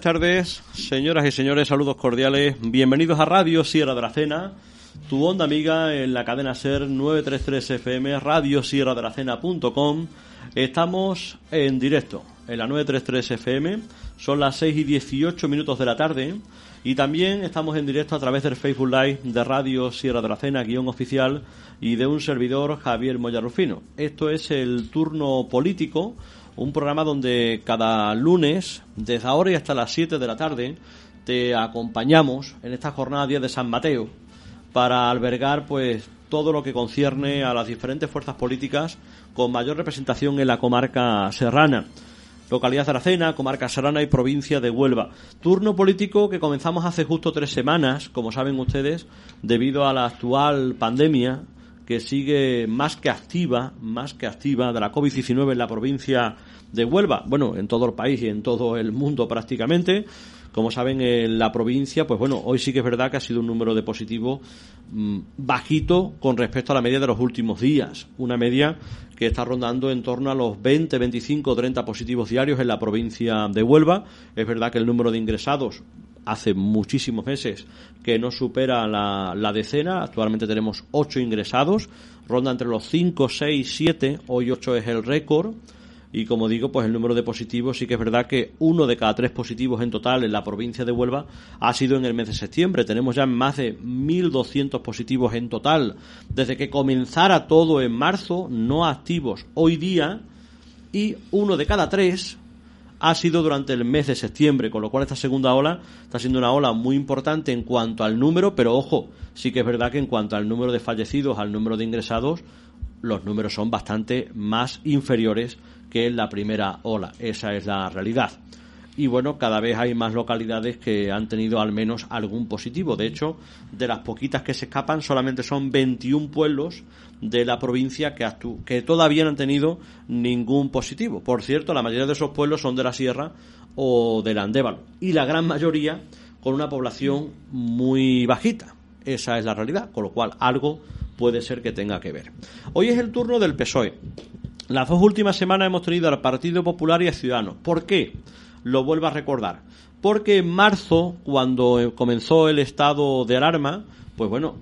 Buenas tardes, señoras y señores, saludos cordiales. Bienvenidos a Radio Sierra de la Cena, tu onda amiga en la cadena SER 933 FM, Radio Sierra de la Cena.com. Estamos en directo en la 933 FM, son las 6 y 18 minutos de la tarde. Y también estamos en directo a través del Facebook Live de Radio Sierra de la Cena, guion oficial, y de un servidor, Javier Moyarrufino. Esto es el turno político un programa donde cada lunes, desde ahora y hasta las 7 de la tarde, te acompañamos en esta jornada 10 de San Mateo para albergar pues todo lo que concierne a las diferentes fuerzas políticas con mayor representación en la comarca serrana. Localidad Aracena, comarca serrana y provincia de Huelva. Turno político que comenzamos hace justo tres semanas, como saben ustedes, debido a la actual pandemia que sigue más que activa, más que activa de la COVID-19 en la provincia de Huelva, bueno, en todo el país y en todo el mundo prácticamente. Como saben, en la provincia, pues bueno, hoy sí que es verdad que ha sido un número de positivos mm, bajito con respecto a la media de los últimos días. Una media que está rondando en torno a los 20, 25, 30 positivos diarios en la provincia de Huelva. Es verdad que el número de ingresados hace muchísimos meses que no supera la, la decena. Actualmente tenemos ocho ingresados, ronda entre los 5, 6, 7, hoy 8 es el récord. Y como digo, pues el número de positivos sí que es verdad que uno de cada tres positivos en total en la provincia de Huelva ha sido en el mes de septiembre. Tenemos ya más de 1.200 positivos en total desde que comenzara todo en marzo, no activos hoy día. Y uno de cada tres ha sido durante el mes de septiembre, con lo cual esta segunda ola está siendo una ola muy importante en cuanto al número, pero ojo, sí que es verdad que en cuanto al número de fallecidos, al número de ingresados, los números son bastante más inferiores que en la primera ola. Esa es la realidad y bueno, cada vez hay más localidades que han tenido al menos algún positivo. De hecho, de las poquitas que se escapan, solamente son 21 pueblos de la provincia que, que todavía no han tenido ningún positivo. Por cierto, la mayoría de esos pueblos son de la sierra o del Andévalo y la gran mayoría con una población muy bajita. Esa es la realidad, con lo cual algo puede ser que tenga que ver. Hoy es el turno del PSOE. Las dos últimas semanas hemos tenido al Partido Popular y a Ciudadanos. ¿Por qué? Lo vuelvo a recordar. Porque en marzo, cuando comenzó el estado de alarma, pues bueno,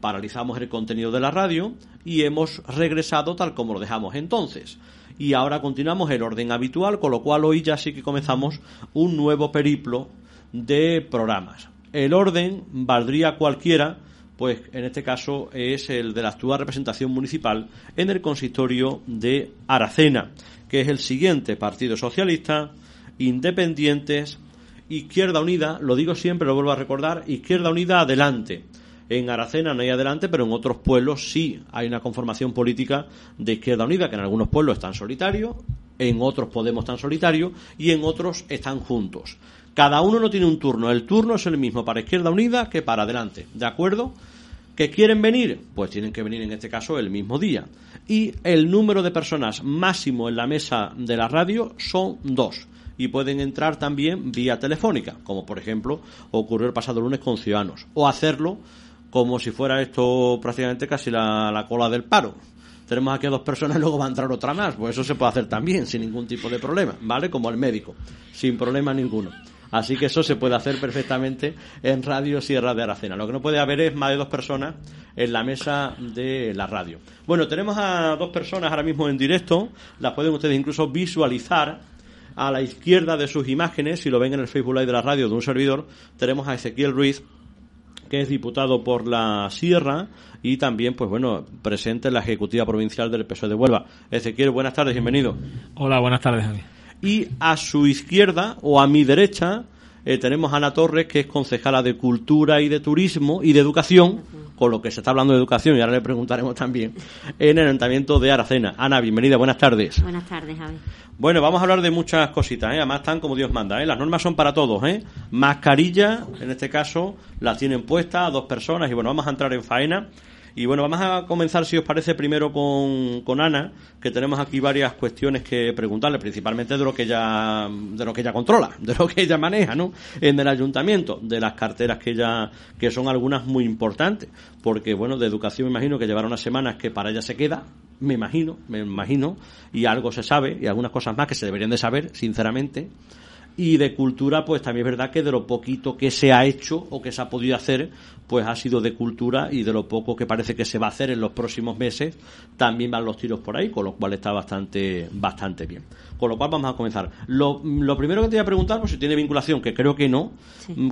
paralizamos el contenido de la radio y hemos regresado tal como lo dejamos entonces. Y ahora continuamos el orden habitual, con lo cual hoy ya sí que comenzamos un nuevo periplo de programas. El orden valdría cualquiera, pues en este caso es el de la actual representación municipal en el consistorio de Aracena, que es el siguiente Partido Socialista, independientes, Izquierda Unida, lo digo siempre, lo vuelvo a recordar, Izquierda Unida adelante. En Aracena no hay adelante, pero en otros pueblos sí hay una conformación política de Izquierda Unida, que en algunos pueblos están solitarios, en otros Podemos están solitarios y en otros están juntos. Cada uno no tiene un turno, el turno es el mismo para Izquierda Unida que para adelante, ¿de acuerdo? ¿Que quieren venir? Pues tienen que venir en este caso el mismo día. Y el número de personas máximo en la mesa de la radio son dos y pueden entrar también vía telefónica, como por ejemplo ocurrió el pasado lunes con Ciudadanos, o hacerlo como si fuera esto prácticamente casi la, cola del paro. Tenemos aquí a dos personas y luego va a entrar otra más, pues eso se puede hacer también sin ningún tipo de problema, ¿vale? Como el médico, sin problema ninguno. Así que eso se puede hacer perfectamente en Radio Sierra de Aracena. Lo que no puede haber es más de dos personas en la mesa de la radio. Bueno, tenemos a dos personas ahora mismo en directo. Las pueden ustedes incluso visualizar a la izquierda de sus imágenes, si lo ven en el Facebook Live de la radio de un servidor, tenemos a Ezequiel Ruiz, que es diputado por la Sierra y también, pues bueno, presente en la Ejecutiva Provincial del PSOE de Huelva. Ezequiel, buenas tardes, bienvenido. Hola, buenas tardes, Javi. Y a su izquierda, o a mi derecha, eh, tenemos a Ana Torres, que es concejala de Cultura y de Turismo y de Educación, con lo que se está hablando de educación, y ahora le preguntaremos también, en el Ayuntamiento de Aracena. Ana, bienvenida, buenas tardes. Buenas tardes, Javi. Bueno, vamos a hablar de muchas cositas, ¿eh? además están como Dios manda. ¿eh? Las normas son para todos. ¿eh? Mascarilla, en este caso, las tienen puestas a dos personas y bueno, vamos a entrar en faena. Y bueno, vamos a comenzar, si os parece, primero con, con, Ana, que tenemos aquí varias cuestiones que preguntarle, principalmente de lo que ella, de lo que ella controla, de lo que ella maneja, ¿no? En el ayuntamiento, de las carteras que ella, que son algunas muy importantes, porque bueno, de educación me imagino que llevará unas semanas que para ella se queda, me imagino, me imagino, y algo se sabe, y algunas cosas más que se deberían de saber, sinceramente. y de cultura, pues también es verdad que de lo poquito que se ha hecho o que se ha podido hacer, pues ha sido de cultura y de lo poco que parece que se va a hacer en los próximos meses, también van los tiros por ahí, con lo cual está bastante, bastante bien. Con lo cual vamos a comenzar. Lo, lo primero que te voy a preguntar, pues si tiene vinculación, que creo que no,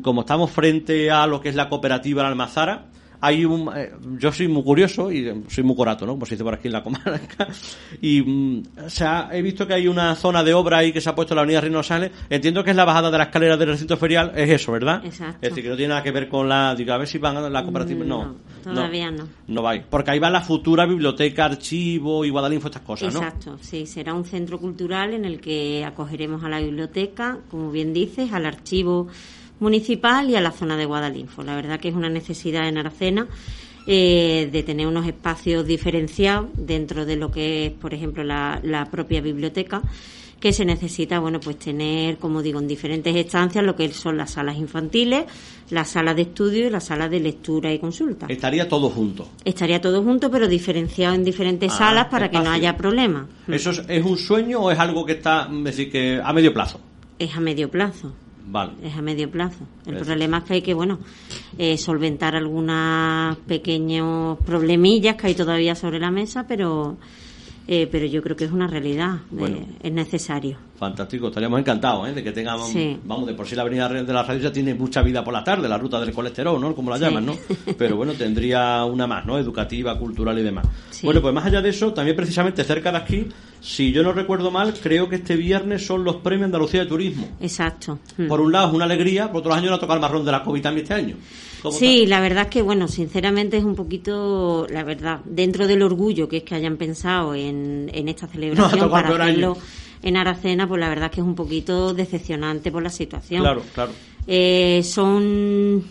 como estamos frente a lo que es la cooperativa La Almazara, hay un, eh, yo soy muy curioso y soy muy corato, ¿no? Como se dice por aquí en la comarca. Y mm, o sea, he visto que hay una zona de obra ahí que se ha puesto en la avenida Reino Sales. Entiendo que es la bajada de la escalera del recinto ferial, es eso, ¿verdad? Exacto. Es decir, que no tiene nada que ver con la. Digo, a ver si van a la cooperativa. No, No, todavía no. No va. Porque ahí va la futura biblioteca, archivo y Guadalinfo, estas cosas, ¿no? Exacto, sí, será un centro cultural en el que acogeremos a la biblioteca, como bien dices, al archivo municipal y a la zona de Guadalinfo. La verdad que es una necesidad en Aracena eh, de tener unos espacios diferenciados dentro de lo que es, por ejemplo, la, la propia biblioteca que se necesita, bueno, pues tener, como digo, en diferentes estancias lo que son las salas infantiles, las salas de estudio y las salas de lectura y consulta. Estaría todo junto. Estaría todo junto, pero diferenciado en diferentes Ah, salas para que no haya problemas. ¿Eso es, es un sueño o es algo que está, es decir, que a medio plazo? Es a medio plazo. Vale. Es a medio plazo. El problema es que hay que, bueno, eh, solventar algunos pequeños problemillas que hay todavía sobre la mesa, pero, eh, pero yo creo que es una realidad. eh, es necesario. Fantástico, estaríamos encantados ¿eh? de que tengamos, Sí. vamos, de por sí la avenida de la radio ya tiene mucha vida por la tarde, la ruta del colesterol, ¿no? Como la Sí. llaman, ¿no? Pero bueno, tendría una más, ¿no? Educativa, cultural y demás. Sí. Bueno, pues más allá de eso, también precisamente cerca de aquí, si yo no recuerdo mal, creo que este viernes son los premios Andalucía de Turismo. Exacto. Mm. Por un lado es una alegría, por otros años no ha tocado el marrón de la COVID también este año. ¿Cómo Sí, la verdad es que, bueno, sinceramente es un poquito, la verdad, dentro del orgullo que es que hayan pensado en, en esta celebración tocado para peor año. En Aracena, pues la verdad es que es un poquito decepcionante por la situación. Claro, claro. Eh, son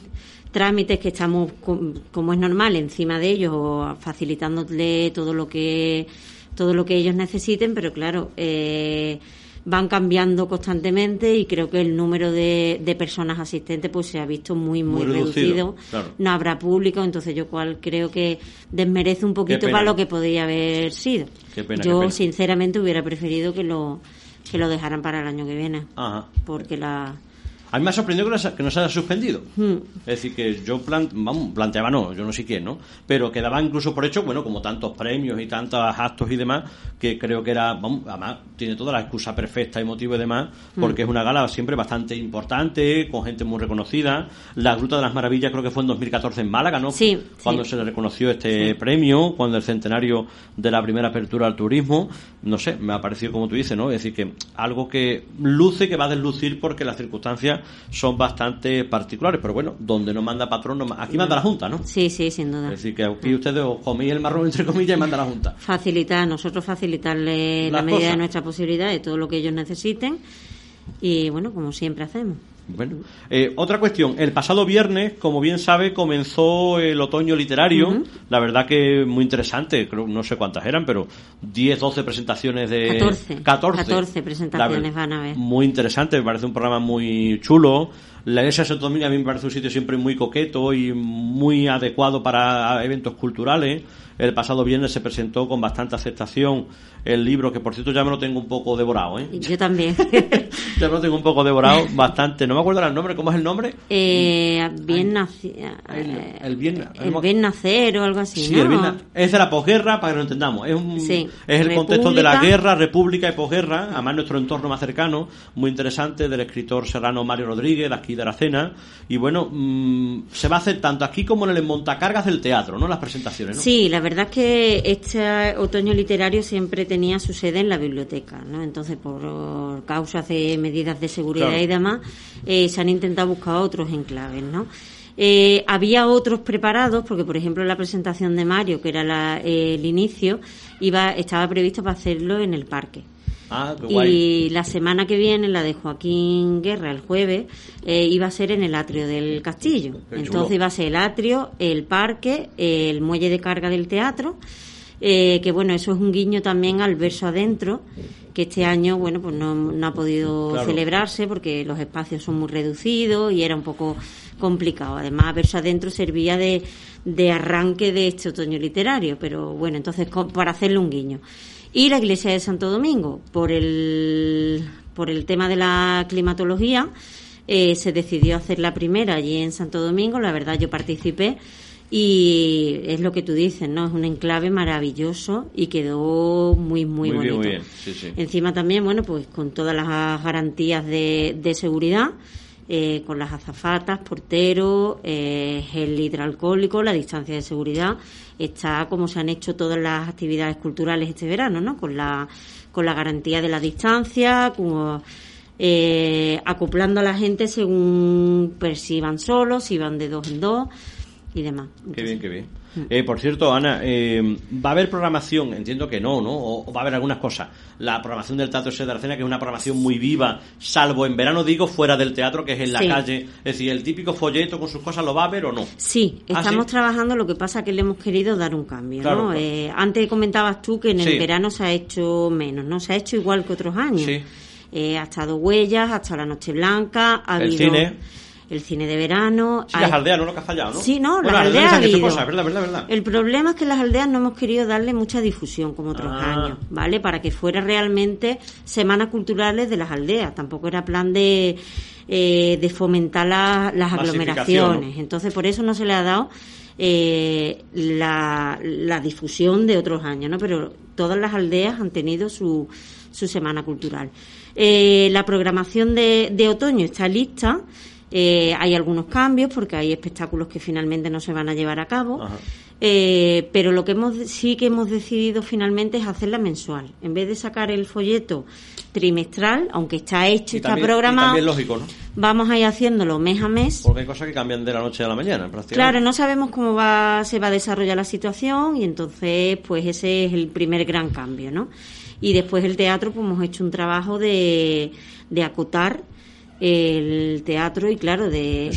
trámites que estamos, com- como es normal, encima de ellos o facilitándole todo lo que todo lo que ellos necesiten, pero claro, eh, van cambiando constantemente y creo que el número de, de personas asistentes pues se ha visto muy muy, Muy reducido, reducido. claro. No habrá público, entonces yo cual creo que desmerece un poquito para lo que podía haber sido. Qué pena, yo qué pena. sinceramente hubiera preferido que lo que lo dejaran para el año que viene, Ajá. porque la A mí me ha sorprendido que no se, que no se haya suspendido. Hmm. Es decir, que yo plan, vamos, planteaba, no, yo no sé quién, ¿no? Pero quedaba incluso por hecho, bueno, como tantos premios y tantos actos y demás, que creo que era, vamos, además, tiene toda la excusa perfecta y motivo y demás, Hmm. porque es una gala siempre bastante importante, con gente muy reconocida. La Gruta de las Maravillas creo que fue en 2014 en Málaga, ¿no? Sí, Cuando sí. se le reconoció este premio, cuando el centenario de la primera apertura al turismo, no sé, me ha parecido como tú dices, ¿no? Es decir, que algo que luce, que va a deslucir porque las circunstancias son bastante particulares, pero bueno, donde no manda patrón, no ma- aquí manda la Junta, ¿no? Sí, sí, sin duda. Es decir, que aquí ustedes os coméis el marrón entre comillas y manda la Junta. Facilitar, nosotros facilitarle Las la medida cosas. de nuestra posibilidad de todo lo que ellos necesiten y bueno, como siempre hacemos. Bueno, eh, otra cuestión. El pasado viernes, como bien sabe, comenzó el otoño literario. La verdad que muy interesante. Creo, no sé cuántas eran, pero 10, 12 presentaciones de... 14. 14. 14 presentaciones ver- van a haber. Muy interesante. Me parece un programa muy chulo. La iglesia de Santo Domingo a mí me parece un sitio siempre muy coqueto y muy adecuado para eventos culturales. El pasado viernes se presentó con bastante aceptación el libro, que por cierto ya me lo tengo un poco devorado, ¿eh? Yo también. Ya me lo tengo un poco devorado, bastante. No me acuerdo el nombre, ¿cómo es el nombre? eh, bien El- eh, el bien- el bien nacer o algo así, Sí, ¿no? el Vietnam- es de la posguerra, para que lo entendamos. Es, un- Sí. es el contexto de la guerra, república y posguerra, además nuestro entorno más cercano, muy interesante, del escritor serrano Mario Rodríguez, de aquí de Aracena. Y bueno, mm, se va a hacer tanto aquí como en el montacargas del teatro, ¿no? Las presentaciones, ¿no? Sí, la verdad es que este otoño literario siempre tenía su sede en la biblioteca, ¿no? Entonces, por causas de medidas de seguridad Claro. y demás, eh, se han intentado buscar otros enclaves, ¿no? Eh, había otros preparados, porque por ejemplo la presentación de Mario, que era la- eh, el inicio, iba, estaba previsto para hacerlo en el parque. Ah, qué guay. Y la semana que viene, la de Joaquín Guerra, el jueves, eh, iba a ser en el atrio del castillo. Qué chulo. Entonces iba a ser el atrio, el parque, el muelle de carga del teatro, eh, que bueno, eso es un guiño también al verso adentro, que este año, bueno, pues no, no ha podido Claro. celebrarse porque los espacios son muy reducidos y era un poco complicado. Además, verso adentro servía de, de arranque de este otoño literario, pero bueno, entonces para hacerle un guiño. Y la iglesia de Santo Domingo, por el por el tema de la climatología, eh, se decidió hacer la primera allí en Santo Domingo. La verdad, yo participé y es lo que tú dices, ¿no? Es un enclave maravilloso y quedó muy, muy, bonito. Encima también, bueno, pues con todas las garantías de, de seguridad. Eh, con las azafatas, portero, eh, el hidroalcohólico, la distancia de seguridad, está como se han hecho todas las actividades culturales este verano, ¿no? Con la, con la garantía de la distancia, como, eh, acoplando a la gente según pues, si van solos, si van de dos en dos y demás. qué bien, qué bien. Eh, por cierto, Ana, eh, ¿va a haber programación? Entiendo que no, ¿no? O, va a haber algunas cosas. La programación del Teatro de Arcena, que es una programación muy viva, salvo en verano, digo, fuera del teatro, que es en la calle. Es decir, el típico folleto con sus cosas, ¿lo va a haber o no? Sí, ¿Ah, estamos trabajando, lo que pasa que le hemos querido dar un cambio, ¿no? Eh, antes comentabas tú que en el verano se ha hecho menos, ¿no? Se ha hecho igual que otros años. Sí. ha estado Huellas, hasta la Noche Blanca, ha el cine el cine de verano. Sí, las aldeas, no lo que has fallado, ¿no? Sí, no, las, aldeas, ha verdad, verdad, verdad. El problema es que las aldeas no hemos querido darle mucha difusión como otros ah. años, ¿vale? Para que fuera realmente semanas culturales de las aldeas. Tampoco era plan de, eh, de fomentar las aglomeraciones. Entonces, por eso no se le ha dado eh, la, la difusión de otros años, ¿no? Pero todas las aldeas han tenido su, su semana cultural. Eh, la programación de, de otoño está lista. Eh, hay algunos cambios porque hay espectáculos que finalmente no se van a llevar a cabo. Eh, pero lo que hemos sí que hemos decidido finalmente es hacerla mensual. En vez de sacar el folleto trimestral, aunque está hecho, y está programado. lógico, ¿no? Vamos a ir haciéndolo mes a mes. Porque hay cosas que cambian de la noche a la mañana, prácticamente. Claro, no sabemos cómo va, se va a desarrollar la situación y entonces, pues ese es el primer gran cambio, ¿no? Y después el teatro, pues hemos hecho un trabajo de, de acotar el teatro y claro de,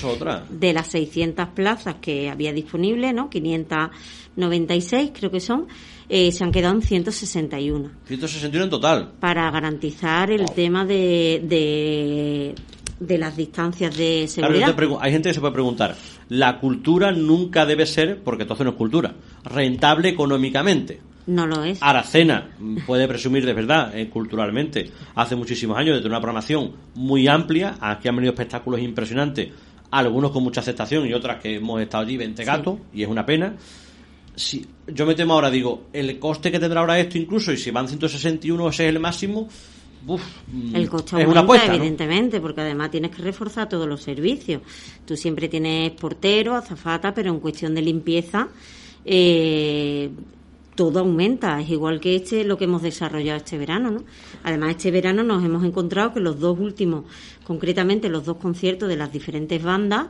de las 600 plazas que había disponible, ¿no? 596 creo que son, eh, se han quedado en 161. 161 en total. Para garantizar el tema de, de, de, las distancias de seguridad. hay gente que se puede preguntar, la cultura nunca debe ser, porque entonces no es cultura, rentable económicamente. No lo es. Aracena puede presumir de verdad, eh, culturalmente, hace muchísimos años, de tener una programación muy amplia. Aquí han venido espectáculos impresionantes, algunos con mucha aceptación y otras que hemos estado allí 20 gatos, y es una pena. Si, yo me temo ahora, digo, el coste que tendrá ahora esto incluso, y si van 161 ese es el máximo, Uf, mm, el coste es una apuesta, evidentemente, porque además tienes que reforzar todos los servicios. Tú siempre tienes portero, azafata, pero en cuestión de limpieza, eh, todo aumenta, es igual que este lo que hemos desarrollado este verano, ¿no? Además este verano nos hemos encontrado que los dos últimos, concretamente los dos conciertos de las diferentes bandas,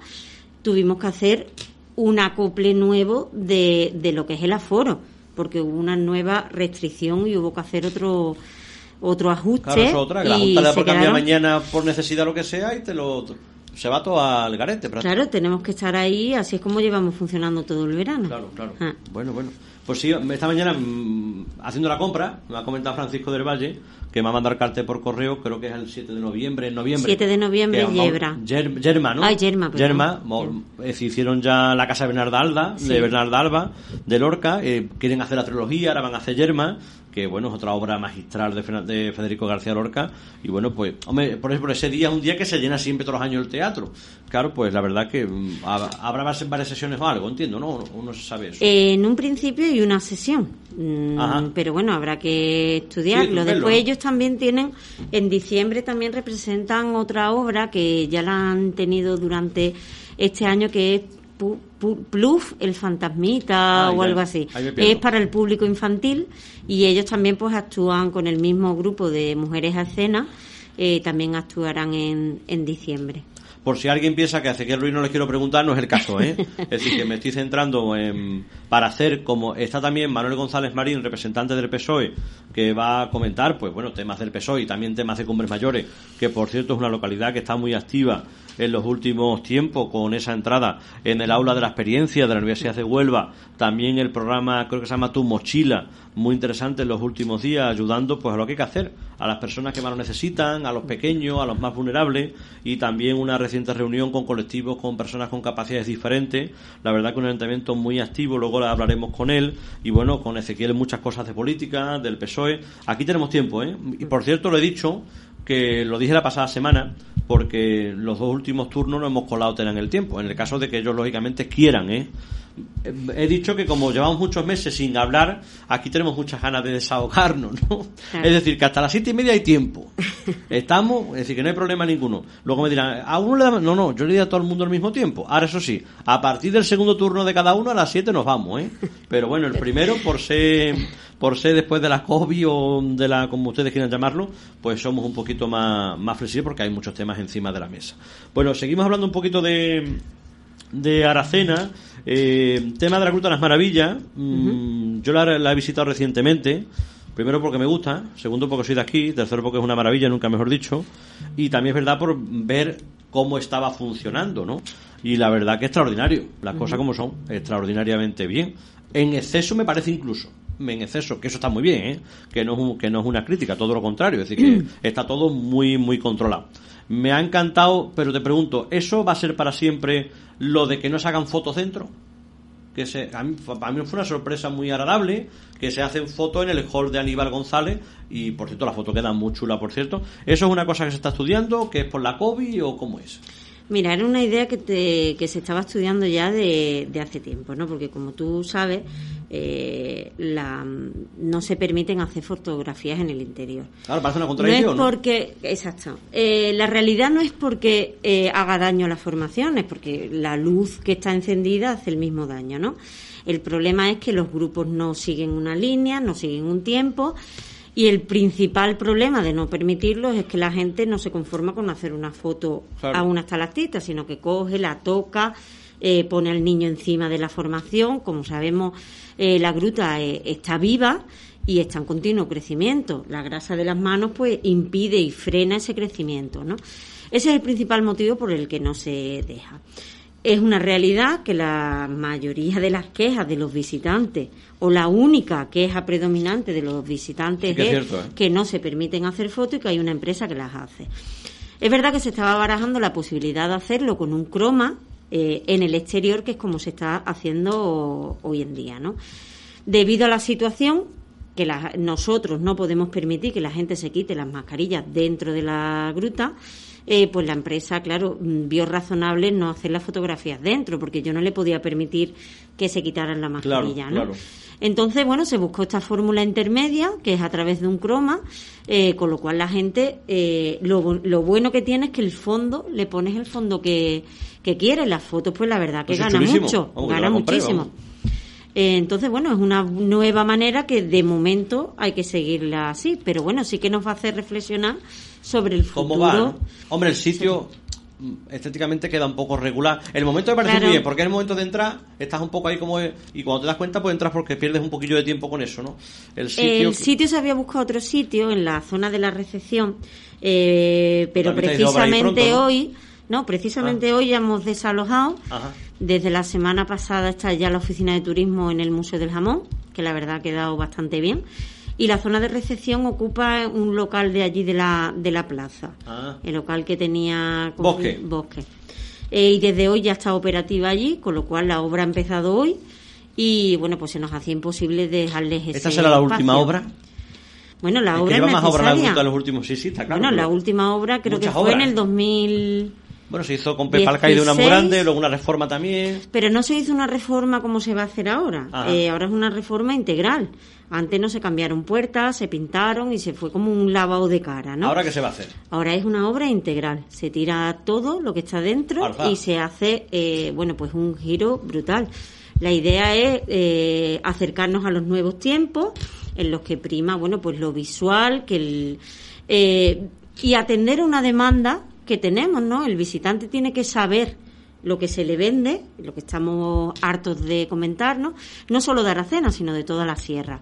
tuvimos que hacer un acople nuevo de, de lo que es el aforo, porque hubo una nueva restricción y hubo que hacer otro otro ajuste. Claro, otra, que la Junta le cambiar mañana por necesidad lo que sea y te lo se va todo al garete. Claro, tenemos que estar ahí, así es como llevamos funcionando todo el verano. Claro, claro. Ah. Bueno, bueno. Pues sí, esta mañana mm, haciendo la compra, me ha comentado Francisco del Valle que me va a mandar cartel por correo, creo que es el 7 de noviembre, en noviembre. 7 de noviembre, Yebra. Yerma, ¿no? Ay, Yerma, Yerma, hicieron ya la casa de Bernarda Alba, de Bernarda Alba, de Lorca, eh, quieren hacer la trilogía, ahora van a hacer Yerma, que bueno, es otra obra magistral de, Federico García Lorca. Y bueno, pues, hombre, por, por ese día es un día que se llena siempre todos los años el teatro. Claro, pues la verdad que mm, habrá varias sesiones o algo, entiendo, ¿no? Uno se sabe eso. en un principio hay una sesión, mm, pero bueno, habrá que estudiarlo. Después ellos también tienen, en diciembre también representan otra obra que ya la han tenido durante este año que es El fantasmita ah, o algo así. Es para el público infantil y ellos también pues actúan con el mismo grupo de mujeres a escena, eh, también actuarán en, en diciembre por si alguien piensa que a Ezequiel Ruiz no les quiero preguntar, no es el caso, ¿eh? Es decir, que me estoy centrando en, para hacer, como está también Manuel González Marín, representante del PSOE, que va a comentar, pues bueno, temas del PSOE y también temas de Cumbres Mayores, que por cierto es una localidad que está muy activa en los últimos tiempos con esa entrada en el aula de la experiencia de la Universidad de Huelva, también el programa creo que se llama Tu Mochila, muy interesante en los últimos días, ayudando pues a lo que hay que hacer, a las personas que más lo necesitan, a los pequeños, a los más vulnerables y también una reciente reunión con colectivos, con personas con capacidades diferentes, la verdad que un ayuntamiento muy activo, luego hablaremos con él y bueno, con Ezequiel muchas cosas de política, del PSOE, aquí tenemos tiempo, ¿eh? Y por cierto lo he dicho que lo dije la pasada semana, porque los dos últimos turnos no hemos colado tener el tiempo, en el caso de que ellos lógicamente quieran, ¿eh? He dicho que como llevamos muchos meses sin hablar, aquí tenemos muchas ganas de desahogarnos, ¿no? Es decir, que hasta las siete y media hay tiempo. Estamos, es decir, que no hay problema ninguno. Luego me dirán, ¿a uno le da... No, no, yo le di a todo el mundo al mismo tiempo. Ahora, eso sí, a partir del segundo turno de cada uno, a las siete nos vamos, ¿eh? Pero bueno, el primero, por ser, por ser después de la COVID o de la, como ustedes quieran llamarlo, pues somos un poquito más, más flexibles porque hay muchos temas encima de la mesa. Bueno, seguimos hablando un poquito de, de Aracena. Eh, tema de la Gruta de las Maravillas. mm, Yo la, la he visitado recientemente. Primero porque me gusta, segundo porque soy de aquí, tercero porque es una maravilla, nunca mejor dicho. Y también es verdad por ver cómo estaba funcionando, ¿no? Y la verdad que extraordinario, las cosas como son, extraordinariamente bien. En exceso me parece incluso, en exceso, que eso está muy bien, ¿eh? que, no es un- que no es una crítica, todo lo contrario, es decir, que está todo muy, muy controlado. Me ha encantado, pero te pregunto, ¿eso va a ser para siempre lo de que no se hagan fotos dentro? que se, a mí, para mí fue una sorpresa muy agradable, que se hacen fotos en el hall de Aníbal González, y por cierto, la foto queda muy chula, por cierto. ¿Eso es una cosa que se está estudiando, que es por la COVID o cómo es? Mira, era una idea que, te- que se estaba estudiando ya de, de hace tiempo, ¿no? Porque como tú sabes, eh, la, no se permiten hacer fotografías en el interior. Ahora parece una No es contradicción, ¿no? porque, exacto. Eh, la realidad no es porque eh, haga daño a la formación, es porque la luz que está encendida hace el mismo daño, ¿no? El problema es que los grupos no siguen una línea, no siguen un tiempo. Y el principal problema de no permitirlo es que la gente no se conforma con hacer una foto Claro. a una estalactita, sino que coge, la toca, eh, pone al niño encima de la formación. Como sabemos, eh, la gruta eh, está viva y está en continuo crecimiento. La grasa de las manos pues impide y frena ese crecimiento, ¿no? Ese es el principal motivo por el que no se deja. Es una realidad que la mayoría de las quejas de los visitantes, o la única queja predominante de los visitantes Sí que es cierto, ¿eh? que no se permiten hacer fotos y que hay una empresa que las hace. Es verdad que se estaba barajando la posibilidad de hacerlo con un croma eh, en el exterior, que es como se está haciendo hoy en día, ¿no? Debido a la situación que la- nosotros no podemos permitir que la gente se quite las mascarillas dentro de la gruta, eh, pues la empresa, claro, mm, vio razonable no hacer las fotografías dentro, porque yo no le podía permitir que se quitaran la Claro, mascarilla, ¿no? claro. Entonces, bueno, se buscó esta fórmula intermedia, que es a través de un croma, eh, con lo cual la gente, eh, lo, lo bueno que tiene es que el fondo, le pones el fondo que, que quieres. Las fotos, pues la verdad que Pues es gana mucho, Vamos, gana compré, muchísimo. vamos. Eh, entonces, bueno, es una nueva manera que de momento hay que seguirla así, pero bueno, sí que nos va a hacer reflexionar sobre el futuro. ¿Cómo va? no? Hombre, el sitio mm, estéticamente queda un poco regular. El momento me parece Claro. muy bien, porque en el momento de entrar estás un poco ahí como... Y cuando te das cuenta, pues entras porque pierdes un poquillo de tiempo con eso, ¿no? El sitio... El sitio se había buscado otro sitio en la zona de la recepción, eh, pero precisamente hoy, no, precisamente hoy ya hemos desalojado. Ajá. Desde la semana pasada está ya la oficina de turismo en el Museo del Jamón, que la verdad ha quedado bastante bien. Y la zona de recepción ocupa un local de allí de la, de la plaza. Ah. El local que tenía como Bosque. bosque. Eh, y desde hoy ya está operativa allí, con lo cual la obra ha empezado hoy. Y bueno, pues se nos hacía imposible dejarles ese ¿Esta será la última espacio. obra? Bueno, la Es obra que es lleva más obra la necesaria. Gruta en los últimos... Sí, sí, está claro. bueno, la última obra creo que fue en obras, el ¿eh? 2000... Bueno, se hizo con Pepa Alcaide una muy 16. grande, luego una reforma también. Pero no se hizo una reforma como se va a hacer ahora. Ajá. Eh, ahora es una reforma integral. Antes no se cambiaron puertas, se pintaron y se fue como un lavado de cara, ¿no? ¿Ahora qué se va a hacer? Ahora es una obra integral. Se tira todo lo que está dentro y se hace, eh, bueno, pues un giro brutal. La idea es eh, acercarnos a los nuevos tiempos en los que prima, bueno, pues lo visual, que el, eh, y atender a una demanda que tenemos, ¿no? El visitante tiene que saber lo que se le vende, lo que estamos hartos de comentarnos, no solo de Aracena, sino de toda la sierra.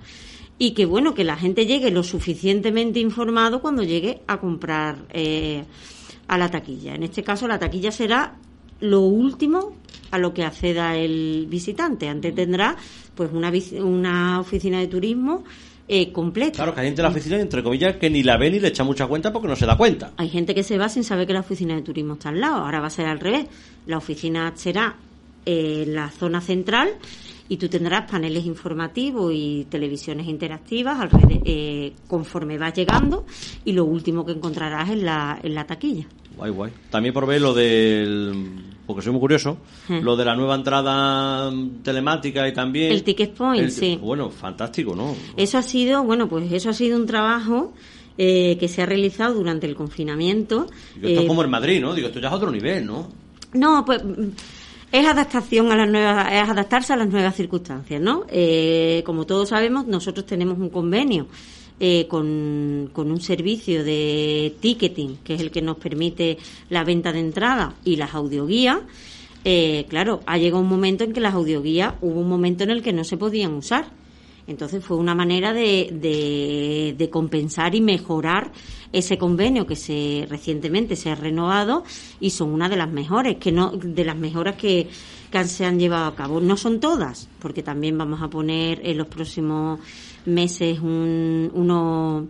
Y que bueno, que la gente llegue lo suficientemente informado cuando llegue a comprar eh, a la taquilla. En este caso, la taquilla será lo último a lo que acceda el visitante. Antes tendrá pues una, una oficina de turismo eh, completa. Claro, que hay gente en la oficina, entre comillas, que ni la ve ni le echa mucha cuenta porque no se da cuenta. Hay gente que se va sin saber que la oficina de turismo está al lado. Ahora va a ser al revés. La oficina será eh, en la zona central y tú tendrás paneles informativos y televisiones interactivas alrededor, eh, conforme vas llegando y lo último que encontrarás en la, en la taquilla. Guay, guay. También por ver lo del, porque soy muy curioso, lo de la nueva entrada telemática y también... El ticket point, sí. Bueno, fantástico, ¿no? Eso ha sido, bueno, pues eso ha sido un trabajo eh, que se ha realizado durante el confinamiento. esto es como en Madrid, ¿no? Digo, esto ya es otro nivel, ¿no? No, pues es adaptación a las nuevas, es adaptarse a las nuevas circunstancias, ¿no? Eh, como todos sabemos, nosotros tenemos un convenio eh, con, un servicio de ticketing, que es el que nos permite la venta de entrada y las audioguías. Eh, claro, ha llegado un momento en que las audioguías hubo un momento en el que no se podían usar. Entonces fue una manera de, de, de compensar y mejorar ese convenio que se recientemente se ha renovado y son una de las mejores, que no de las mejoras que, se han llevado a cabo. No son todas, porque también vamos a poner en los próximos meses un, uno,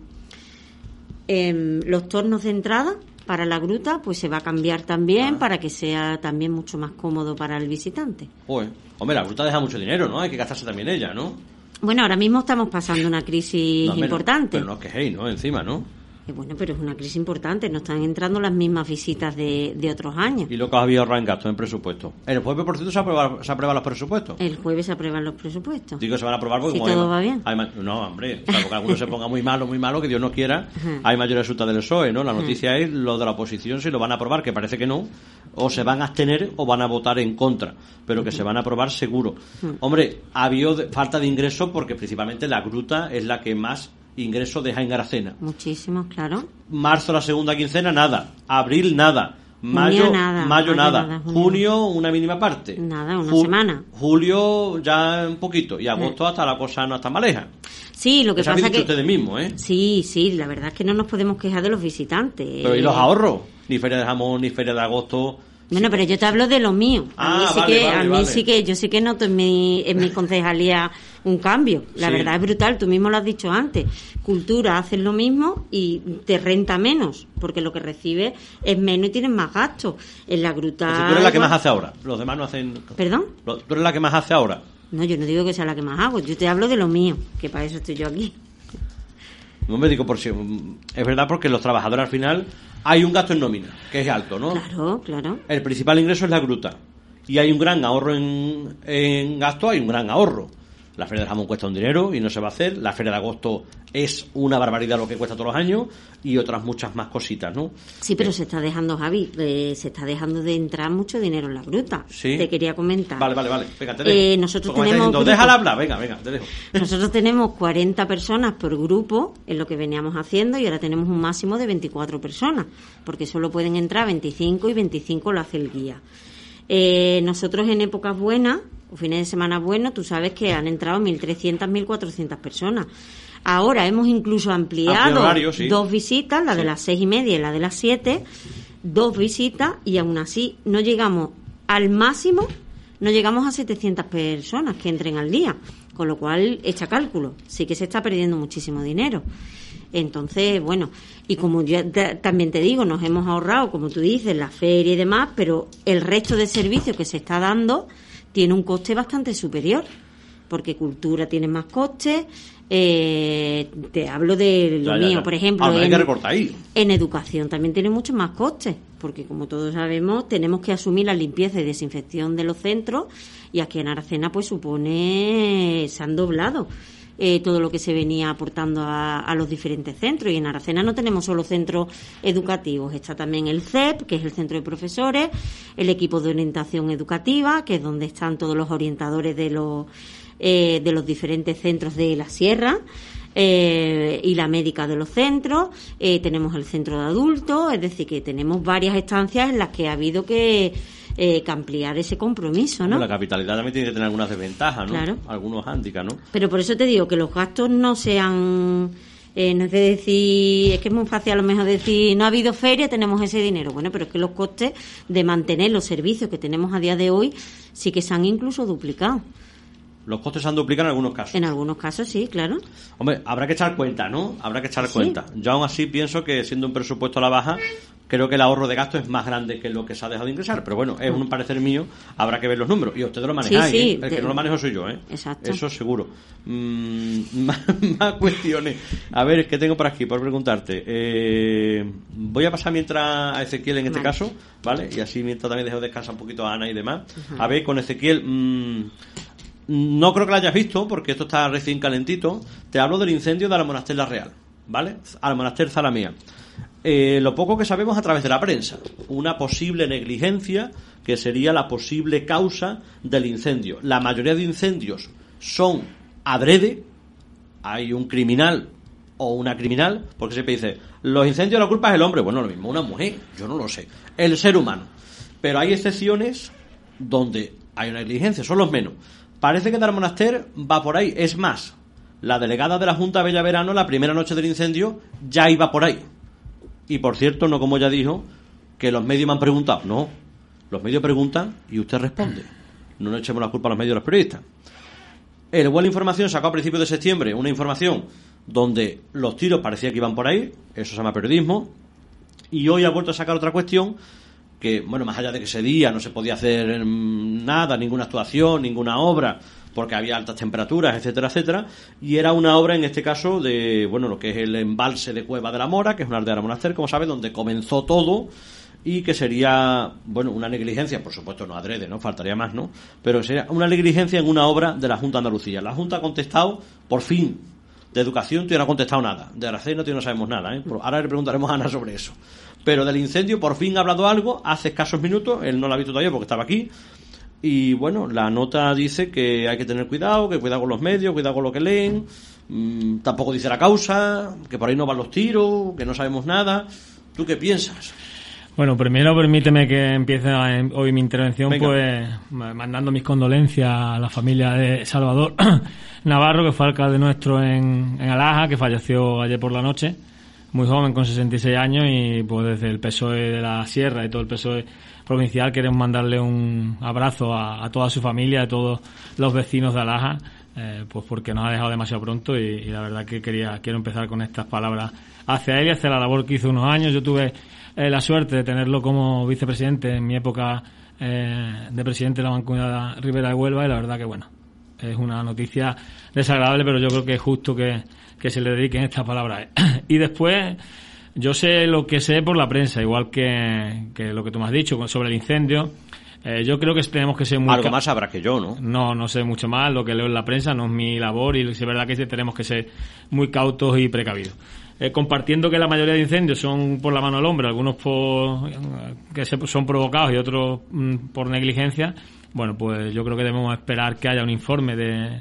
em, los tornos de entrada para la gruta, pues se va a cambiar también ah. para que sea también mucho más cómodo para el visitante. Hombre, la gruta deja mucho dinero, ¿no? Hay que gastarse también ella, ¿no? Bueno, ahora mismo estamos pasando una crisis importante. Pero no os quejéis, ¿no? Encima, ¿no? Bueno, pero es una crisis importante, no están entrando las mismas visitas de, de otros años. ¿Y lo que os había ahorrado en gasto en presupuesto? ¿El jueves, por cierto, se, aprueba, se aprueban los presupuestos? El jueves se aprueban los presupuestos. Digo, se van a aprobar porque... Si todo va bien. no, hombre, porque alguno se ponga muy malo, muy malo, que Dios no quiera, hay mayor resultado del PSOE, ¿no? La noticia es lo de la oposición, si lo van a aprobar, que parece que no, o se van a abstener o van a votar en contra, pero que se van a aprobar seguro. Hombre, ha habido falta de ingreso porque principalmente la gruta es la que más ingresos de Jaén Aracena. Muchísimos, claro. Marzo, la segunda quincena, nada. Abril, nada. Mayo, nada, mayo, nada. junio, una mínima parte. Nada, una semana. Julio, ya un poquito. Y agosto, hasta la cosa no está maleja. Sí, lo que pasa es que. ustedes mismos, ¿eh? Sí, sí, la verdad es que no nos podemos quejar de los visitantes. Pero ¿y los ahorros? Ni feria de jamón, ni feria de agosto. Bueno, pero yo te hablo de lo mío. A mí, ah, sí, que, a mí sí que, yo sí que noto en mi, en mi concejalía un cambio. La verdad es brutal, tú mismo lo has dicho antes. Cultura hacen lo mismo y te renta menos, porque lo que recibes es menos y tienes más gastos. En la gruta. tú eres la que más hace ahora, los demás no hacen. ¿Perdón? Tú eres la que más hace ahora. No, yo no digo que sea la que más hago, yo te hablo de lo mío, que para eso estoy yo aquí. No me digo por si. Es verdad porque los trabajadores al final hay un gasto en nómina, que es alto, ¿no? Claro, claro. El principal ingreso es la gruta. Y hay un gran ahorro en, en gasto, hay un gran ahorro. La Feria del Jamón cuesta un dinero y no se va a hacer. La Feria de Agosto es una barbaridad lo que cuesta todos los años y otras muchas más cositas, ¿no? Sí, pero se está dejando, Javi, eh, se está dejando de entrar mucho dinero en la gruta. Sí. Te quería comentar. Vale, vale, vale. Venga, te dejo. Eh, nosotros tenemos. Déjala hablar, venga, venga, te dejo. Nosotros tenemos 40 personas por grupo, en lo que veníamos haciendo, y ahora tenemos un máximo de 24 personas, porque solo pueden entrar 25 y 25 lo hace el guía. Eh, nosotros en épocas buenas fines de semana buenos, tú sabes que han entrado 1.300, 1.400 personas. Ahora hemos incluso ampliado dos visitas, la de las seis y media y la de las siete, dos visitas y aún así no llegamos al máximo, no llegamos a 700 personas que entren al día, con lo cual echa cálculo, sí que se está perdiendo muchísimo dinero. Entonces, bueno, y como yo también te digo, nos hemos ahorrado, como tú dices, la feria y demás, pero el resto de servicios que se está dando tiene un coste bastante superior, porque cultura tiene más costes. Eh, te hablo de lo mío, por ejemplo. En, en educación también tiene muchos más costes, porque como todos sabemos, tenemos que asumir la limpieza y desinfección de los centros, y aquí en Aracena, pues supone, se han doblado. Eh, todo lo que se venía aportando a, los diferentes centros. Y en Aracena no tenemos solo centros educativos, está también el CEP, que es el centro de profesores, el equipo de orientación educativa, que es donde están todos los orientadores de los, eh, de los diferentes centros de la sierra. Eh, y la médica de los centros, tenemos el centro de adultos, es decir, que tenemos varias estancias en las que ha habido que, eh, que ampliar ese compromiso, ¿no? La capitalidad también tiene que tener algunas desventajas, ¿no? Claro. Algunos hándicaps, ¿no? Pero por eso te digo que los gastos no sean... Eh, no es de decir, es que es muy fácil a lo mejor decir, no ha habido feria, tenemos ese dinero. Bueno, pero es que los costes de mantener los servicios que tenemos a día de hoy sí que se han incluso duplicado. Los costes se han duplicado en algunos casos. En algunos casos sí, claro. Hombre, habrá que echar cuenta, ¿no? Habrá que echar cuenta. Yo aún así pienso que siendo un presupuesto a la baja, creo que el ahorro de gasto es más grande que lo que se ha dejado de ingresar. Pero bueno, es un parecer mío, habrá que ver los números. Y ustedes lo manejáis, ¿eh? el que no lo manejo soy yo, ¿eh? Exacto. Eso seguro. Mm, más, cuestiones. A ver, ¿qué tengo por aquí? Por preguntarte. Eh, voy a pasar mientras a Ezequiel en este caso, ¿vale? Y así mientras también dejo descansar un poquito a Ana y demás. A ver, con Ezequiel... Mm, no creo que lo hayas visto, porque esto está recién calentito. Te hablo del incendio de la Monaster La Real, ¿vale? Al Monaster Zalamía. Eh, lo poco que sabemos a través de la prensa. Una posible negligencia que sería la posible causa del incendio. La mayoría de incendios son adrede. Hay un criminal o una criminal, porque siempre dice, los incendios la culpa es el hombre. Bueno, lo mismo, una mujer, yo no lo sé. El ser humano. Pero hay excepciones donde hay una negligencia, son los menos. Parece que Monaster va por ahí. Es más, la delegada de la Junta Bella Verano, la primera noche del incendio, ya iba por ahí. Y por cierto, no como ya dijo, que los medios me han preguntado. No, los medios preguntan y usted responde. No nos echemos la culpa a los medios de los periodistas. El Web Información sacó a principios de septiembre una información donde los tiros parecía que iban por ahí, eso se llama periodismo, y hoy ha vuelto a sacar otra cuestión que, bueno, más allá de que ese día no se podía hacer mm, nada, ninguna actuación, ninguna obra, porque había altas temperaturas, etcétera, etcétera, y era una obra en este caso de, bueno, lo que es el embalse de Cueva de la Mora, que es una aldea monasterio, como sabe, donde comenzó todo y que sería, bueno, una negligencia, por supuesto no adrede, ¿no? Faltaría más, ¿no? Pero sería una negligencia en una obra de la Junta de Andalucía. La Junta ha contestado, por fin, de educación todavía no ha contestado nada. De Aracena todavía no sabemos nada, ¿eh? Ahora le preguntaremos a Ana sobre eso. Pero del incendio por fin ha hablado algo hace escasos minutos, él no lo ha visto todavía porque estaba aquí, y bueno, la nota dice que hay que tener cuidado, que cuidado con los medios, cuidado con lo que leen. Mm, tampoco dice la causa, que por ahí no van los tiros, que no sabemos nada. ¿Tú qué piensas? Bueno, primero permíteme que empiece hoy mi intervención pues mandando mis condolencias a la familia de Salvador Navarro, que fue alcalde nuestro en, en Alaja, que falleció ayer por la noche, muy joven, con 66 años, y pues desde el PSOE de la Sierra y todo el PSOE provincial queremos mandarle un abrazo a, toda su familia, a todos los vecinos de Alaja, eh, pues porque nos ha dejado demasiado pronto y, la verdad que quería quiero empezar con estas palabras hacia él y hacia la labor que hizo unos años. Yo tuve eh, la suerte de tenerlo como vicepresidente en mi época eh, de presidente de la Mancomunidad Rivera de Huelva y la verdad que bueno, es una noticia desagradable, pero yo creo que es justo que, que se le dediquen estas palabras. y después yo sé lo que sé por la prensa, igual que, lo que tú me has dicho sobre el incendio. Eh, yo creo que tenemos que ser muy... Algo más habrá que yo, ¿no? No, no sé mucho más. Lo que leo en la prensa no es mi labor y es verdad que tenemos que ser muy cautos y precavidos. Eh, compartiendo que la mayoría de incendios son por la mano del hombre, algunos por, que son provocados y otros mm, por negligencia, bueno, pues yo creo que debemos esperar que haya un informe de,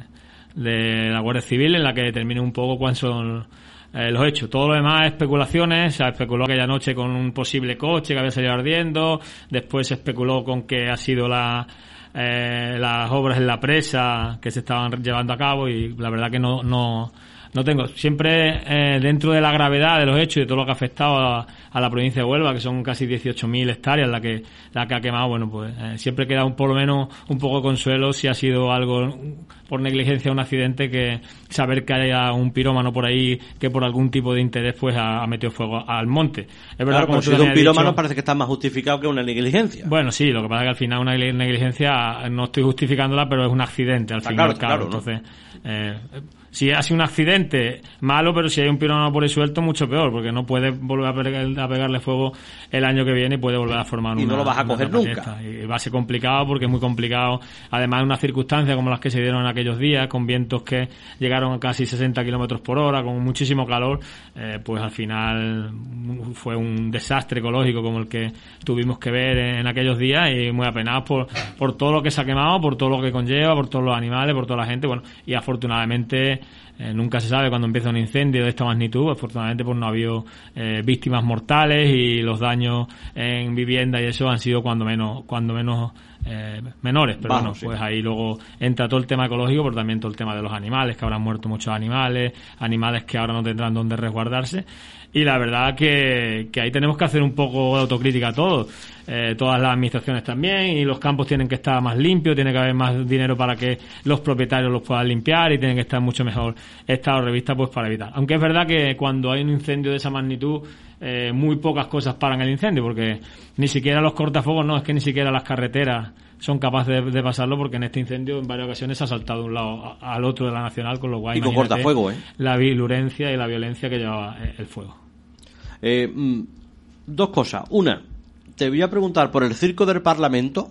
de la Guardia Civil en la que determine un poco cuáles son eh, los hechos. Todo lo demás especulaciones. Se especuló aquella noche con un posible coche que había salido ardiendo. Después se especuló con que ha sido la, eh, las obras en la presa que se estaban llevando a cabo y la verdad que no, no, no tengo. Siempre eh, dentro de la gravedad de los hechos y de todo lo que ha afectado a, la provincia de Huelva, que son casi 18.000 hectáreas la que, la que ha quemado, bueno, pues eh, siempre queda un, por lo menos un poco de consuelo si ha sido algo por negligencia un accidente que saber que haya un pirómano por ahí que por algún tipo de interés pues ha, metido fuego al monte. Es verdad, claro, si un pirómano parece que está más justificado que una negligencia. Bueno, sí, lo que pasa es que al final una negligencia no estoy justificánndole pero es un accidente al final. Claro, Entonces, eh, si ha sido un accidente, malo, pero si hay un pirómano por ahí suelto, mucho peor, porque no puede volver a, pegarle fuego el año que viene y puede volver a formar y no lo vas a coger nunca. Y va a ser complicado porque es muy complicado. Además, unas circunstancias como las que se dieron en aquellos días, con vientos que llegaron a casi 60 kilómetros por hora, con muchísimo calor, eh, pues al final fue un desastre ecológico como el que tuvimos que ver en, aquellos días y muy apenados por, por todo lo que se ha quemado, por todo lo que conlleva, por todos los animales, por toda la gente. Bueno, y afortunadamente eh, nunca se sabe cuando empieza un incendio de esta magnitud. Afortunadamente, pues no ha habido eh, víctimas mortales y los daños en vivienda y eso han sido cuando menos, cuando menos eh, menores, pero bueno, pues ahí luego entra todo el tema ecológico, pero también todo el tema de los animales, que habrán muerto muchos animales, animales que ahora no tendrán dónde resguardarse. Y la verdad que, que ahí tenemos que hacer un poco de autocrítica todos, eh, todas las administraciones también, y los campos tienen que estar más limpios, tiene que haber más dinero para que los propietarios los puedan limpiar y tienen que estar mucho mejor estado revista pues para evitar. Aunque es verdad que cuando hay un incendio de esa magnitud, eh, muy pocas cosas paran el incendio, porque ni siquiera los cortafuegos, no, es que ni siquiera las carreteras son capaces de, pasarlo, porque en este incendio en varias ocasiones ha saltado de un lado al otro de la nacional, con lo cual. Y con cortafuego, ¿eh? La virulencia y la violencia que lleva eh, el fuego. Eh, mm, dos cosas. Una, te voy a preguntar por el circo del Parlamento,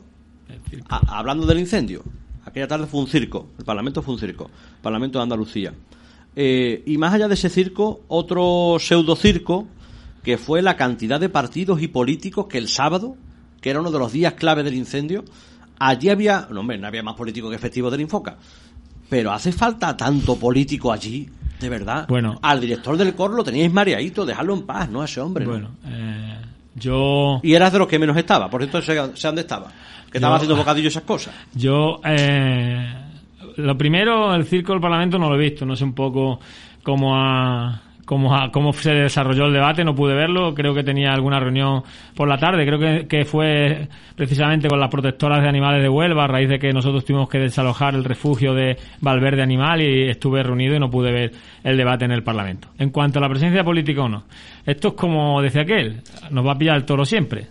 hablando del incendio. Aquella tarde fue un circo, el Parlamento fue un circo, el Parlamento de Andalucía. y más allá de ese circo, otro pseudo circo que fue la cantidad de partidos y políticos que el sábado, que era uno de los días clave del incendio, allí había, no hombre, no había más políticos que efectivos del Infoca, pero hace falta tanto político allí, de verdad. Bueno, al director del coro lo teníais mareadito, dejarlo en paz, ¿no? A ese hombre. Bueno, eh, yo. Y eras de los que menos estaba, por cierto, sé, dónde estaba, que estaba haciendo bocadillo esas cosas. Yo, eh, lo primero, el circo del Parlamento no lo he visto, no sé un poco cómo ha cómo, cómo se desarrolló el debate, no pude verlo, creo que tenía alguna reunión por la tarde, creo que, que fue precisamente con las protectoras de animales de Huelva, a raíz de que nosotros tuvimos que desalojar el refugio de Valverde Animal y estuve reunido y no pude ver el debate en el Parlamento. En cuanto a la presencia política o no, esto es como decía aquel, nos va a pillar el toro siempre.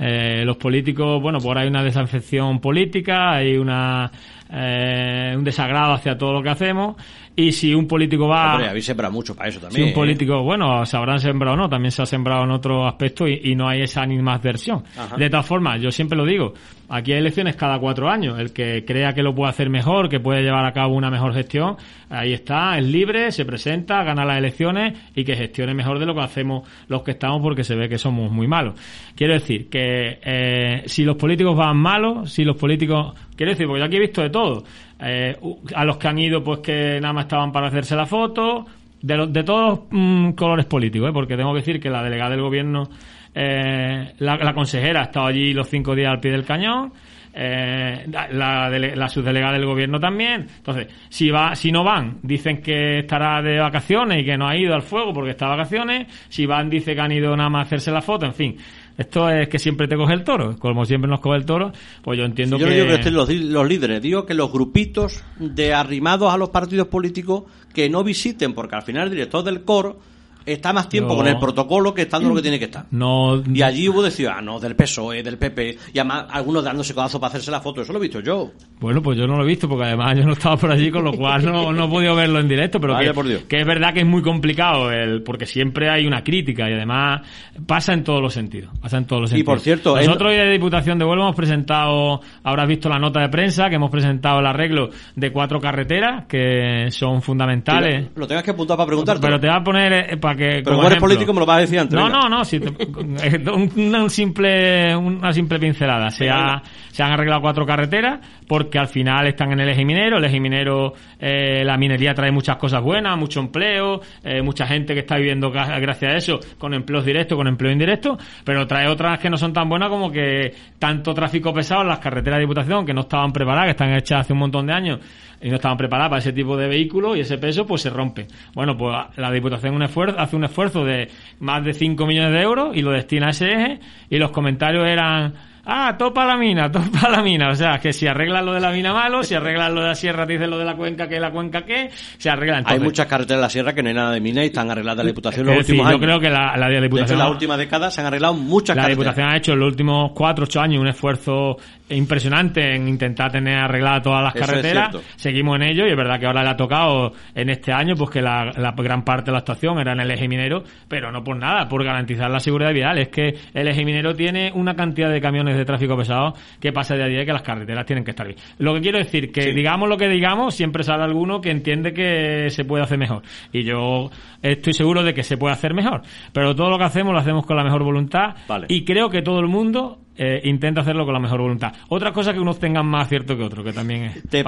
Eh, los políticos, bueno, por hay una desafección política, hay una eh, un desagrado hacia todo lo que hacemos y si un político va... Hombre, habéis sembrado mucho para eso también. Si un político, bueno, se habrán sembrado o no, también se ha sembrado en otro aspecto y, no hay esa animadversión. De todas formas, yo siempre lo digo, aquí hay elecciones cada cuatro años. El que crea que lo puede hacer mejor, que puede llevar a cabo una mejor gestión, ahí está, es libre, se presenta, gana las elecciones y que gestione mejor de lo que hacemos los que estamos porque se ve que somos muy malos. Quiero decir que eh, si los políticos van malos, si los políticos... Quiero decir, porque yo aquí he visto de todo. Eh, a los que han ido, pues que nada más estaban para hacerse la foto, de, los, de todos mm, colores políticos, ¿eh? porque tengo que decir que la delegada del gobierno, eh, la, consejera ha estado allí los cinco días al pie del cañón, eh, la, la, subdelegada del gobierno también. Entonces, si va, si no van, dicen que estará de vacaciones y que no ha ido al fuego porque está de vacaciones. Si van, dice que han ido nada más a hacerse la foto. En fin, esto es que siempre te coge el toro. Como siempre nos coge el toro, pues yo entiendo que... Yo no digo que estén los, los, líderes, digo que los grupitos de arrimados a los partidos políticos que no visiten, porque al final el director del coro está más tiempo con el protocolo que estando lo que tiene que estar. No, y allí hubo de ciudadanos, del PSOE, del PP, y además algunos dándose codazo para hacerse la foto. Eso lo he visto yo. Bueno, pues yo no lo he visto porque además yo no estaba por allí, con lo cual no, no he podido verlo en directo. Pero que, que, es verdad que es muy complicado, el, porque siempre hay una crítica y además pasa en todos los sentidos. Pasa en todos los sentidos. Y por cierto, nosotros hoy de Diputación de Huelva hemos presentado, habrás visto la nota de prensa, que hemos presentado el arreglo de cuatro carreteras que son fundamentales. Lo, tengas que apuntar para preguntarte. Pero te va a poner eh, para que. Pero político me lo vas a decir antes. No, no, no, si un, simple, una simple pincelada. Se, ha, se han arreglado cuatro carreteras porque al final están en el eje minero. El eje minero, eh, la minería trae muchas cosas buenas, mucho empleo, eh, mucha gente que está viviendo gracias a eso, con empleos directos, con empleo indirecto, pero trae otras que no son tan buenas como que tanto tráfico pesado en las carreteras de Diputación que no estaban preparadas, que están hechas hace un montón de años y no estaban preparadas para ese tipo de vehículos y ese peso pues se rompe. Bueno, pues la Diputación hace un esfuerzo de más de 5 millones de euros y lo destina a ese eje y los comentarios eran ah, topa la mina, topa la mina. O sea, que si arreglan lo de la mina malo, si arreglan lo de la sierra, te dicen lo de la cuenca que la cuenca que, se arreglan. Hay muchas carreteras de la sierra que no hay nada de mina y están arregladas la Diputación en los últimos años. Yo creo que la, la Diputación. en la última década se han arreglado muchas la carreteras. La Diputación ha hecho en los últimos 4 8 años un esfuerzo impresionante en intentar tener arregladas todas las carreteras. Seguimos en ello y es verdad que ahora le ha tocado en este año pues que la, gran parte de la estación era en el eje minero, pero no por nada, por garantizar la seguridad vial. Es que el eje minero tiene una cantidad de camiones de tráfico pesado que pasa de a día y que las carreteras tienen que estar bien. Lo que quiero decir que digamos lo que digamos, siempre sale alguno que entiende que se puede hacer mejor. Y yo estoy seguro de que se puede hacer mejor. Pero todo lo que hacemos lo hacemos con la mejor voluntad y creo que todo el mundo eh, intenta hacerlo con la mejor voluntad. Otra cosa que unos tengan más cierto que otro, que también es. ¿Te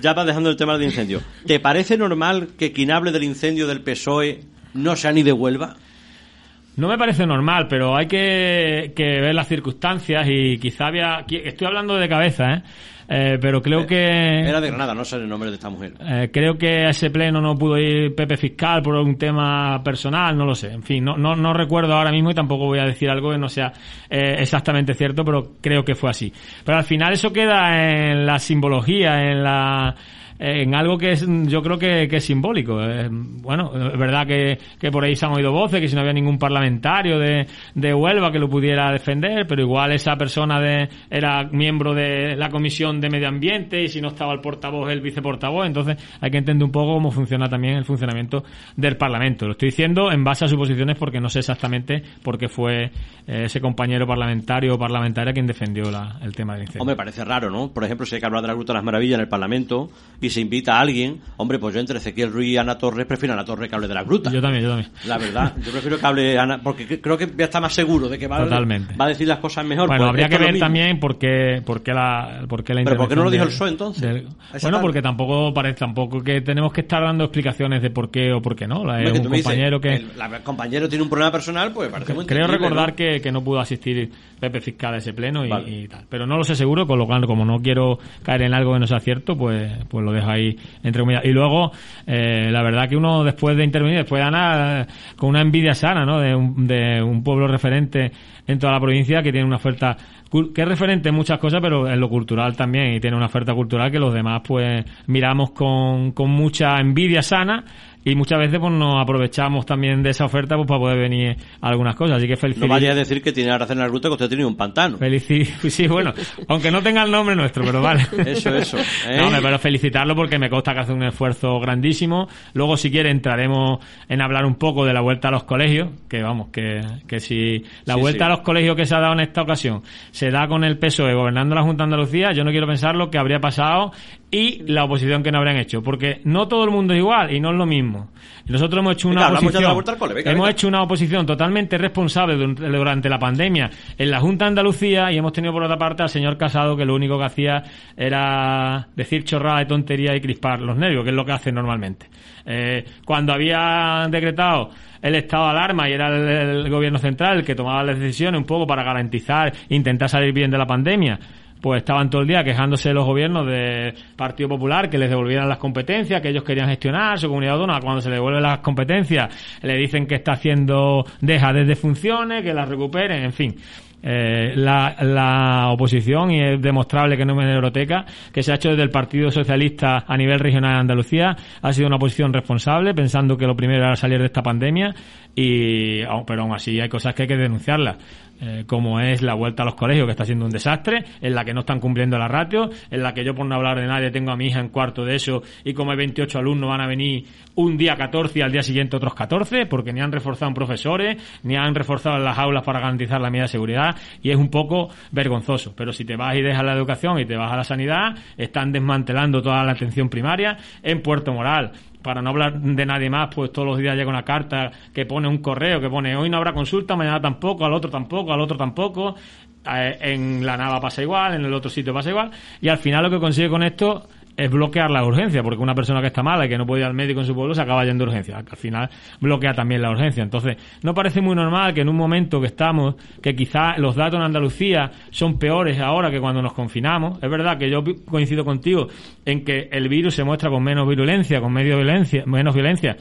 ya va dejando el tema del incendio. ¿Te parece normal que quien hable del incendio del PSOE no sea ni de Huelva? No me parece normal, pero hay que, que ver las circunstancias y quizá había... Estoy hablando de cabeza, ¿eh? Eh, pero creo Eh, que... Era de Granada, no sé el nombre de esta mujer. Eh, creo que a ese pleno no pudo ir Pepe Fiscal por un tema personal, no lo sé. En fin, no, no, no recuerdo ahora mismo y tampoco voy a decir algo que no sea eh, exactamente cierto, pero creo que fue así. Pero al final eso queda en la simbología, en la en algo que es, yo creo que, que es simbólico. Eh, bueno, es verdad que, que por ahí se han oído voces, que si no había ningún parlamentario de, de Huelva que lo pudiera defender, pero igual esa persona de, era miembro de la Comisión de Medio Ambiente y si no estaba el portavoz, el viceportavoz, entonces hay que entender un poco cómo funciona también el funcionamiento del Parlamento. Lo estoy diciendo en base a suposiciones porque no sé exactamente por qué fue eh, ese compañero parlamentario o parlamentaria quien defendió la, el tema del incendio. Hombre, parece raro, ¿no? Por ejemplo, si hay que hablar de la Gruta de las Maravillas en el Parlamento y se invita a alguien, hombre, pues yo entre Ezequiel Ruiz y Ana Torres prefiero a Ana Torres que hable de la Gruta. Yo también, yo también. La verdad, yo prefiero que hable Ana, porque cre- creo que ya está más seguro de que va, Totalmente. va a decir las cosas mejor. Bueno, Pues habría que ver también por qué, por qué la, por qué la Pero ¿por qué no lo dijo el PSOE entonces? del- bueno, porque tampoco parece, tampoco que tenemos que estar dando explicaciones de por qué o por qué no. La- Es un dices, compañero que... el, la- el compañero tiene un problema personal, pues parece muy Creo recordar ¿no? que, que no pudo asistir Pepe Fiscal a ese pleno y, Vale. y tal. Pero no lo sé seguro, con lo cual, como no quiero caer en algo que no sea cierto, pues, pues lo dejo ahí entre comillas. Y luego, eh, la verdad que uno después de intervenir, después de ganar, eh, con una envidia sana, ¿no? De un, de un pueblo referente en toda la provincia que tiene una oferta que es referente en muchas cosas, pero en lo cultural también, y tiene una oferta cultural que los demás pues miramos con, con mucha envidia sana y muchas veces pues nos aprovechamos también de esa oferta pues para poder venir a algunas cosas. Así que No felicidades. vaya a decir que tiene Aracena la Gruta que usted tiene un pantano. Felici sí, bueno, aunque no tenga el nombre nuestro, pero vale. Eso, eso, ¿eh? No, pero felicitarlo porque me consta que hace un esfuerzo grandísimo. Luego, si quiere, entraremos en hablar un poco de la vuelta a los colegios, que vamos, que, que si la Sí, vuelta sí. a los colegios que se ha dado en esta ocasión se da con el PSOE gobernando la Junta de Andalucía, yo no quiero pensar lo que habría pasado y la oposición que no habrían hecho, porque no todo el mundo es igual y no es lo mismo. Nosotros hemos hecho una Venga, de oposición, cole, venga, hemos venga. hecho una oposición totalmente responsable durante, la pandemia en la Junta de Andalucía y hemos tenido por otra parte al señor Casado que lo único que hacía era decir chorrada y tontería y crispar los nervios, que es lo que hace normalmente. Eh, cuando había decretado el estado de alarma y era el, el gobierno central el que tomaba las decisiones un poco para garantizar, intentar salir bien de la pandemia, pues estaban todo el día quejándose de los gobiernos del Partido Popular que les devolvieran las competencias que ellos querían gestionar, su comunidad autónoma, cuando se le devuelven las competencias le dicen que está haciendo dejadez de funciones, que las recuperen, en fin. Eh, la, la oposición, y es demostrable que no es hemeroteca, que se ha hecho desde el Partido Socialista a nivel regional de Andalucía, ha sido una oposición responsable, pensando que lo primero era salir de esta pandemia, y, aun- pero aún así hay cosas que hay que denunciarlas eh, como es la vuelta a los colegios, que está siendo un desastre, en la que no están cumpliendo la ratio, en la que yo por no hablar de nadie tengo a mi hija en cuarto de eso y como hay 28 alumnos van a venir un día 14 y al día siguiente otros 14, porque ni han reforzado en profesores, ni han reforzado en las aulas para garantizar la medida de seguridad y es un poco vergonzoso. Pero si te vas y dejas la educación y te vas a la sanidad, están desmantelando toda la atención primaria en Puerto Moral para no hablar de nadie más, pues todos los días llega una carta que pone un correo que pone hoy no habrá consulta, mañana tampoco, al otro tampoco, al otro tampoco. Eh, en la nava pasa igual, en el otro sitio pasa igual. Y al final lo que consigue con esto es bloquear la urgencia, porque una persona que está mala y que no puede ir al médico en su pueblo se acaba yendo de urgencia. Al final bloquea también la urgencia. Entonces, no parece muy normal que en un momento que estamos, que quizá los datos en Andalucía son peores ahora que cuando nos confinamos. Es verdad que yo coincido contigo en que el virus se muestra con menos virulencia, con medio violencia, menos violencia.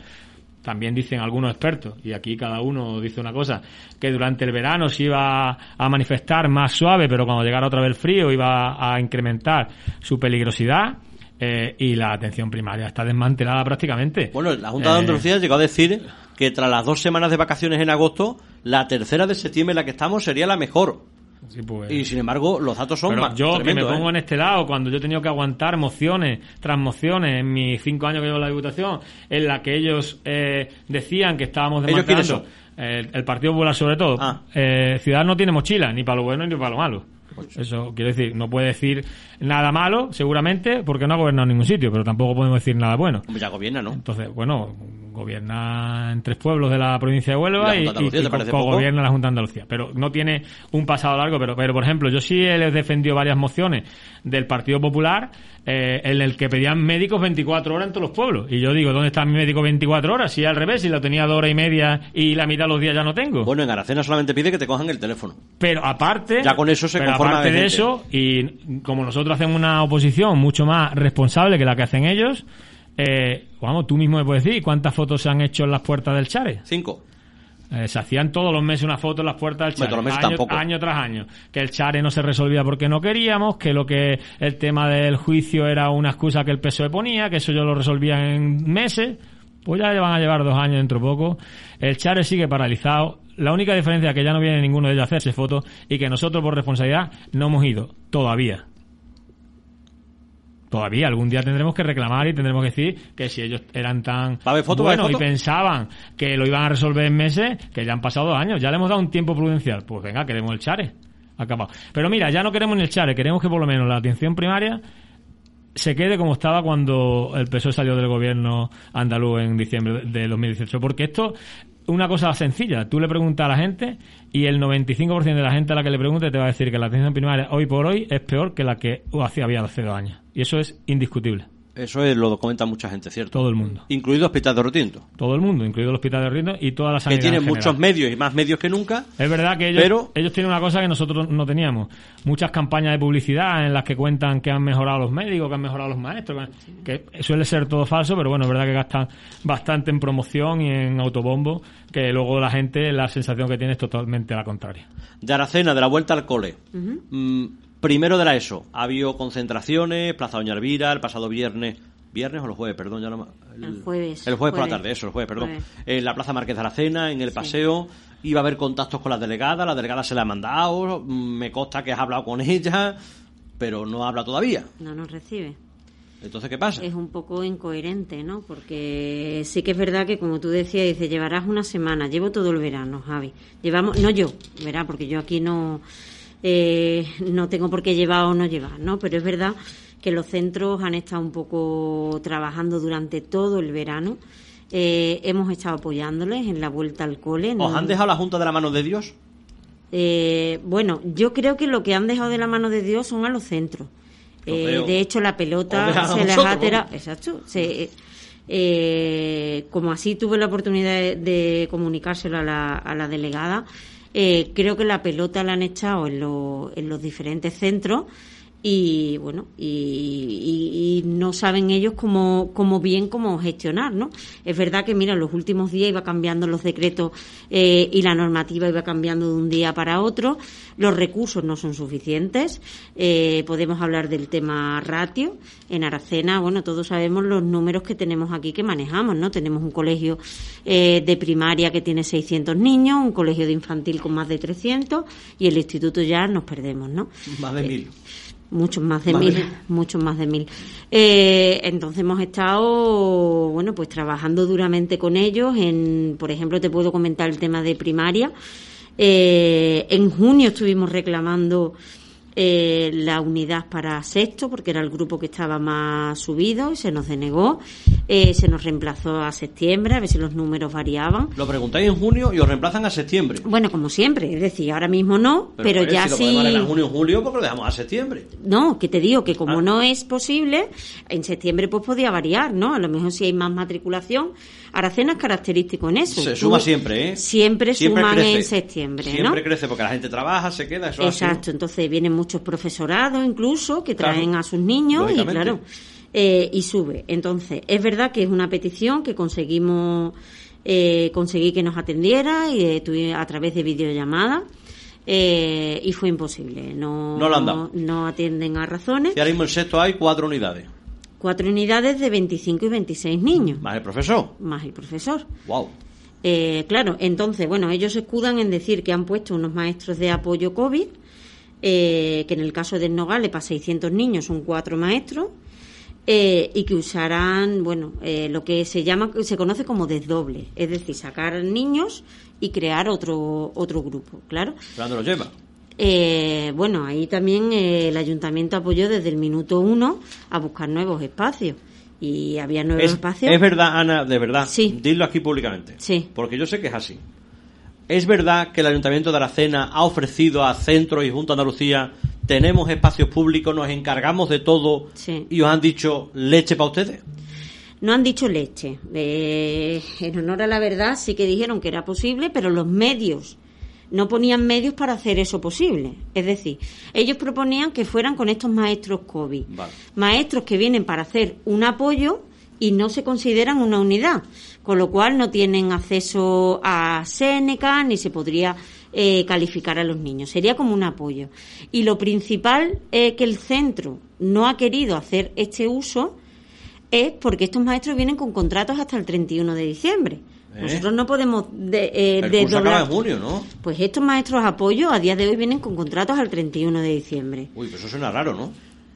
También dicen algunos expertos, y aquí cada uno dice una cosa, que durante el verano se iba a manifestar más suave, pero cuando llegara otra vez el frío iba a incrementar su peligrosidad. Eh, y la atención primaria está desmantelada prácticamente. Bueno, la Junta de Eh, Andalucía llegó a decir que tras las dos semanas de vacaciones en agosto, la tercera de septiembre en la que estamos sería la mejor. sí, pues- Y sin embargo, los datos son Pero más yo que me tremendos, pongo ¿eh? en este lado, cuando yo he tenido que aguantar mociones tras mociones en mis cinco años que llevo en la Diputación, en la que ellos eh, decían que estábamos ¿Ellos quiénes desmantelando el, el Partido Popular sobre todo. Ah. Eh, Ciudad no tiene mochila, ni para lo bueno ni para lo malo. Eso quiero decir, no puede decir nada malo, seguramente, porque no ha gobernado en ningún sitio, pero tampoco podemos decir nada bueno. Ya gobierna, ¿no? Entonces, bueno, gobierna en tres pueblos de la provincia de Huelva ¿Y y, la gobierna la Junta de Andalucía. Pero no tiene un pasado largo, pero, pero por ejemplo, yo sí he defendido varias mociones del Partido Popular eh, en el que pedían médicos 24 horas en todos los pueblos. Y yo digo, ¿dónde está mi médico 24 horas? Si al revés, si lo tenía dos horas y media y la mitad de los días ya no tengo. Bueno, en Aracena solamente pide que te cojan el teléfono. Pero aparte, Ya con eso se conforma aparte de eso, y como nosotros hacemos una oposición mucho más responsable que la que hacen ellos, eh, vamos, tú mismo me puedes decir cuántas fotos se han hecho en las puertas del Chare. Cinco. Eh, se hacían todos los meses una foto en las puertas del Chare, todos los meses año, año tras año. Que el Chare no se resolvía porque no queríamos, que lo que el tema del juicio era una excusa que el PSOE ponía, que eso yo lo resolvía en meses. Pues ya van a llevar dos años dentro de poco. El Chare sigue paralizado. La única diferencia es que ya no viene ninguno de ellos a hacerse fotos y que nosotros por responsabilidad no hemos ido todavía. Todavía, algún día tendremos que reclamar y tendremos que decir que si ellos eran tan ¿Va a haber foto, buenos y pensaban que lo iban a resolver en meses, que ya han pasado dos años, ya le hemos dado un tiempo prudencial. Pues venga, queremos el chare. Acabado. Pero mira, ya no queremos ni el chare, queremos que por lo menos la atención primaria se quede como estaba cuando el PSOE salió del gobierno andaluz en diciembre de 2018. Porque esto una cosa sencilla. Tú le preguntas a la gente y el 95% de la gente a la que le pregunte te va a decir que la atención primaria hoy por hoy es peor que la que hacía había hace dos años. Y eso es indiscutible. Eso es, lo comenta mucha gente, ¿cierto? Todo el mundo. Incluido Hospital de Rotinto. Todo el mundo, incluido el Hospital de Rinto y toda la Que sanidad. tiene en muchos medios y más medios que nunca. Es verdad que ellos, Pero- ellos tienen una cosa que nosotros no teníamos. Muchas campañas de publicidad en las que cuentan que han mejorado los médicos, que han mejorado los maestros, que suele ser todo falso, pero bueno, es verdad que gastan bastante en promoción y en autobombo, que luego la gente, la sensación que tiene es totalmente la contraria. De Aracena, de la vuelta al cole. Mm, primero de la ESO. Ha habido concentraciones, Plaza Doña Elvira, el pasado viernes. ¿Viernes o el jueves? Perdón, ya no me- El jueves. El jueves por la tarde, eso, el jueves, perdón. Jueves. En la Plaza Marqués de Aracena, en el paseo. Iba a haber contactos con la delegada, la delegada se la ha mandado. mm, Me consta que has hablado con ella, pero no habla todavía. No nos recibe. Entonces, ¿qué pasa? Es un poco incoherente, ¿no? Porque sí que es verdad que, como tú decías, dice, llevarás una semana, llevo todo el verano, Javi. Llevamos, no yo, verá, porque yo aquí no, eh, no tengo por qué llevar o no llevar, ¿no? Pero es verdad que los centros han estado un poco trabajando durante todo el verano. Eh, hemos estado apoyándoles en la vuelta al cole. ¿Os han dejado la Junta de la Mano de Dios? Eh, bueno, yo creo que lo que han dejado de la mano de Dios son a los centros. Eh, de hecho, la pelota se les ha tirado. Exacto. Se, eh, como así tuve la oportunidad de, de comunicárselo a la, a la delegada, eh, creo que la pelota la han echado en, lo- en los diferentes centros y bueno y, y- y no saben ellos cómo, cómo bien cómo gestionar no es verdad que mira en los últimos días iba cambiando los decretos eh, y la normativa iba cambiando de un día para otro. Los recursos no son suficientes. Eh, podemos hablar del tema ratio. En Aracena bueno todos sabemos los números que tenemos aquí que manejamos no tenemos un colegio eh, de primaria que tiene 600 niños un colegio de infantil con más de 300 y el instituto ya nos perdemos no Más de mil. Muchos más de mil. muchos más de mil. Eh, entonces hemos estado, bueno, pues trabajando duramente con ellos. En, por ejemplo, te puedo comentar el tema de primaria. Eh, en junio estuvimos reclamando eh, la unidad para sexto, porque era el grupo que estaba más subido y se nos denegó. Eh, se nos reemplazó a septiembre, a ver si los números variaban. Lo preguntáis en junio y os reemplazan a septiembre. Bueno, como siempre, es decir, ahora mismo no, pero, ya si lo sí. podemos arreglar en junio julio, porque lo dejamos a septiembre. No, que te digo que como Ah. no es posible, en septiembre pues podía variar, ¿no? A lo mejor si hay más matriculación. Aracena es característico en eso. Se Tú- suma siempre, ¿eh? Siempre, suman crece. en septiembre, Siempre ¿no? crece porque la gente trabaja, se queda, eso es así. Exacto, entonces vienen muchos profesorados incluso que Claro, traen a sus niños y claro, eh, y sube. Entonces, es verdad que es una petición que conseguimos eh, conseguí que nos atendiera y eh, a través de videollamada eh, y fue imposible. No, No lo han dado. no atienden a razones. Y ahora mismo en sexto hay cuatro unidades. Cuatro unidades de 25 y 26 niños, Más el profesor. más el profesor. Wow. Eh, claro, entonces, bueno, ellos se escudan en decir que han puesto unos maestros de apoyo COVID, eh, que en el caso del Nogales para 600 niños son cuatro maestros, eh, y que usarán, bueno, eh, lo que se llama, se conoce como desdoble, es decir, sacar niños y crear otro, otro grupo, claro. ¿Pero ¿Dónde lo lleva? eh, bueno, ahí también eh, el ayuntamiento apoyó desde el minuto uno a buscar nuevos espacios. Y había nuevos Es, espacios. es verdad, Ana, de verdad. Sí. Dilo aquí públicamente. Sí. Porque yo sé que es así. ¿Es verdad que el Ayuntamiento de Aracena ha ofrecido a Centro y Junta Andalucía tenemos espacios públicos, nos encargamos de todo Sí. y os han dicho leche para ustedes? No han dicho leche. Eh, en honor a la verdad, sí que dijeron que era posible, pero los medios no ponían medios para hacer eso posible. Es decir, ellos proponían que fueran con estos maestros COVID. Vale. Maestros que vienen para hacer un apoyo y no se consideran una unidad, con lo cual no tienen acceso a Seneca ni se podría eh, calificar a los niños. Sería como un apoyo. Y lo principal eh, que el centro no ha querido hacer este uso es porque estos maestros vienen con contratos hasta el 31 de diciembre. ¿Eh? Nosotros no podemos de, eh, El curso desdoblar- acaba en junio, ¿no? Pues estos maestros apoyo a día de hoy vienen con contratos al 31 de diciembre. Uy, pues eso suena raro, ¿no?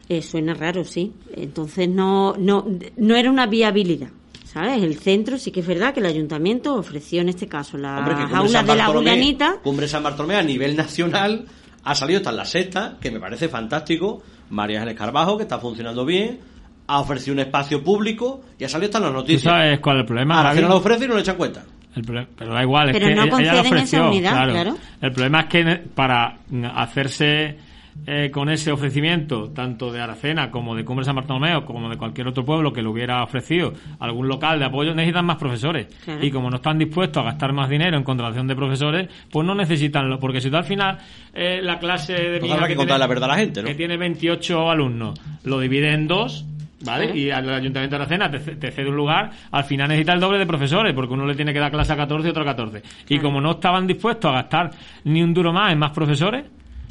Eh, suena raro, sí. Entonces no, no, no era una viabilidad. ¿Sabes? El centro sí que es verdad que el ayuntamiento ofreció en este caso las Hombre, que Cumbre aulas San de la Julianita. Cumbre San Bartolomé a nivel nacional ha salido hasta en la sexta, que me parece fantástico. María Ángeles Carbajo, que está funcionando bien, ha ofrecido un espacio público y ha salido hasta en las ¿Tú noticias. sabes cuál es el problema? Ahora que no lo ofrece y no le echan cuenta. El proble- pero da igual, es Pero que no ella- ella lo conceden esa ofreció, unidad, claro. El problema es que para hacerse eh, con ese ofrecimiento, tanto de Aracena como de Cumbre San Bartolomé como de cualquier otro pueblo que lo hubiera ofrecido algún local de apoyo, necesitan más profesores. Claro. Y como no están dispuestos a gastar más dinero en contratación de profesores, pues no necesitan, lo- porque si tú al final eh, la clase de Pues habrá que tiene- contar la verdad a la gente, ¿no? que tiene 28 alumnos, lo divide en dos, ¿vale? Y al Ayuntamiento de Aracena te, te cede un lugar, al final necesita el doble de profesores, porque uno le tiene que dar clase a 14 y otro a 14. Y como no estaban dispuestos a gastar ni un duro más en más profesores,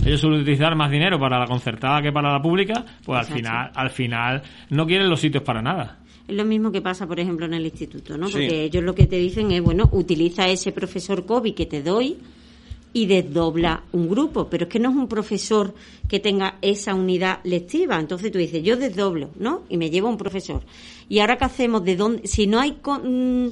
ellos suelen utilizar más dinero para la concertada que para la pública, pues al final, al final no quieren los sitios para nada. Es lo mismo que pasa, por ejemplo, en el instituto, ¿no? Sí. Porque ellos lo que te dicen es, bueno, utiliza ese profesor COVID que te doy y desdobla un grupo, pero es que no es un profesor que tenga esa unidad lectiva. Entonces tú dices, yo desdoblo, ¿no? Y me llevo un profesor. ¿Y ahora qué hacemos? ¿De dónde? Si no hay con- mm,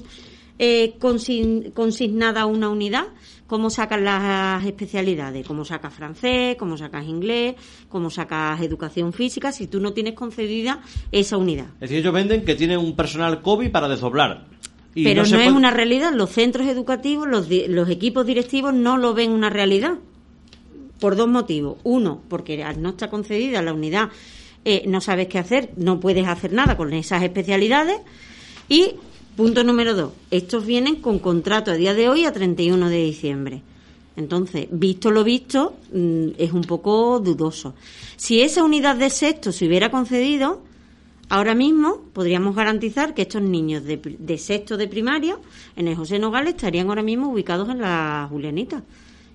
eh, consign- consignada una unidad, ¿cómo sacas las especialidades? ¿Cómo sacas francés? ¿Cómo sacas inglés? ¿Cómo sacas educación física? Si tú no tienes concedida esa unidad. Es decir, ellos venden que tienen un personal COVID para desdoblar. Y Pero no, es puede- una realidad. Los centros educativos, los, los equipos directivos no lo ven una realidad. Por dos motivos. Uno, porque al no estar concedida la unidad, eh, no sabes qué hacer, no puedes hacer nada con esas especialidades. Y punto número dos, estos vienen con contrato a día de hoy a 31 de diciembre. Entonces, visto lo visto, mm, es un poco dudoso. Si esa unidad de sexto se hubiera concedido, Ahora mismo podríamos garantizar que estos niños de, de sexto de primaria en el José Nogales estarían ahora mismo ubicados en la Julianita.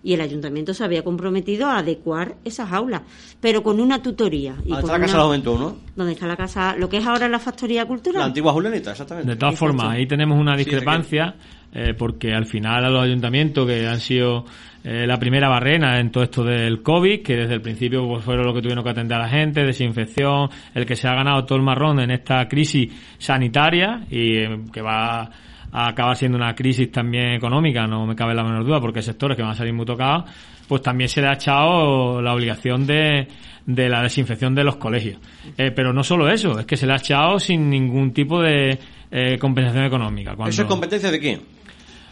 Y el ayuntamiento se había comprometido a adecuar esas aulas, pero con una tutoría. Y ¿Dónde está la Casa de Juventud, no? ¿Dónde está la casa? Lo que es ahora la factoría cultural. La antigua Julianita, exactamente. De todas Exacto. formas, ahí tenemos una Sí, discrepancia, eh, porque al final a los ayuntamientos que han sido eh, la primera barrena en todo esto del COVID, que desde el principio pues, fueron los que tuvieron que atender a la gente, desinfección, el que se ha ganado todo el marrón en esta crisis sanitaria y eh, que va a acabar siendo una crisis también económica, no me cabe la menor duda, porque hay sectores que van a salir muy tocados, pues también se le ha echado la obligación de, de la desinfección de los colegios. Eh, pero no solo eso, es que se le ha echado sin ningún tipo de eh, compensación económica. Cuando- ¿Eso es competencia de quién?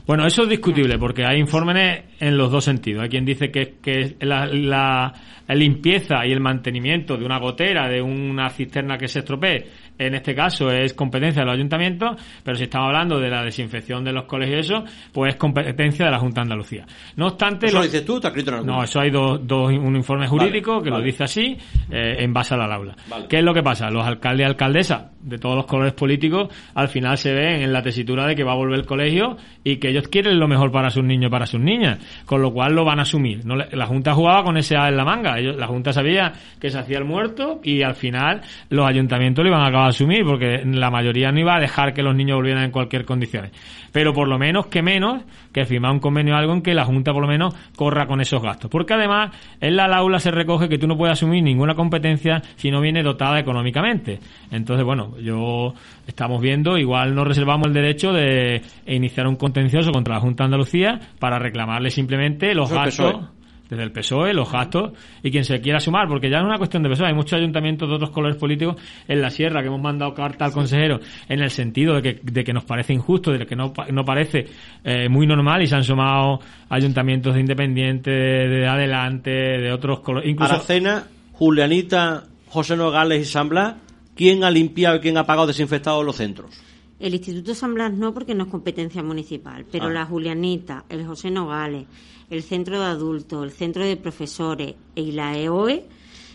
bueno, eso es discutible porque hay informes en los dos sentidos. Hay quien dice que, que la- la limpieza y el mantenimiento de una gotera, de una cisterna que se estropee, en este caso es competencia de los ayuntamientos, pero si estamos hablando de la desinfección de los colegios y eso, pues es competencia de la Junta de Andalucía. No obstante, ¿Eso lo dices tú te has escrito en algún no, eso hay dos, dos un informe jurídico Vale, que vale. lo dice así, eh, en base a la aula. Vale. ¿Qué es lo que pasa? Los alcaldes y alcaldesas de todos los colores políticos al final se ven en la tesitura de que va a volver el colegio y que ellos quieren lo mejor para sus niños y para sus niñas, con lo cual lo van a asumir. No le- la Junta jugaba con ese A en la manga. Ellos, la Junta sabía que se hacía el muerto y al final los ayuntamientos lo iban a acabar a asumir porque la mayoría no iba a dejar que los niños volvieran en cualquier condición. Pero por lo menos que menos que firmar un convenio o algo en que la Junta por lo menos corra con esos gastos. Porque además en la aula se recoge que tú no puedes asumir ninguna competencia si no viene dotada económicamente. Entonces, bueno, yo estamos viendo, igual nos reservamos el derecho de iniciar un contencioso contra la Junta de Andalucía para reclamarle simplemente los gastos. Desde el PSOE, los gastos y quien se quiera sumar, porque ya no es una cuestión de PSOE, hay muchos ayuntamientos de otros colores políticos en la sierra que hemos mandado carta al consejero en el sentido de que, de que nos parece injusto, de que no, no parece eh, muy normal y se han sumado ayuntamientos de independientes, de, adelante, de otros colores. Incluso... Aracena, Julianita, José Nogales y San Blas, ¿quién ha limpiado y quién ha pagado desinfectado los centros? El Instituto San Blas no, porque no es competencia municipal, pero ah. la Julianita, el José Nogales, el Centro de Adultos, el Centro de Profesores y la EOE,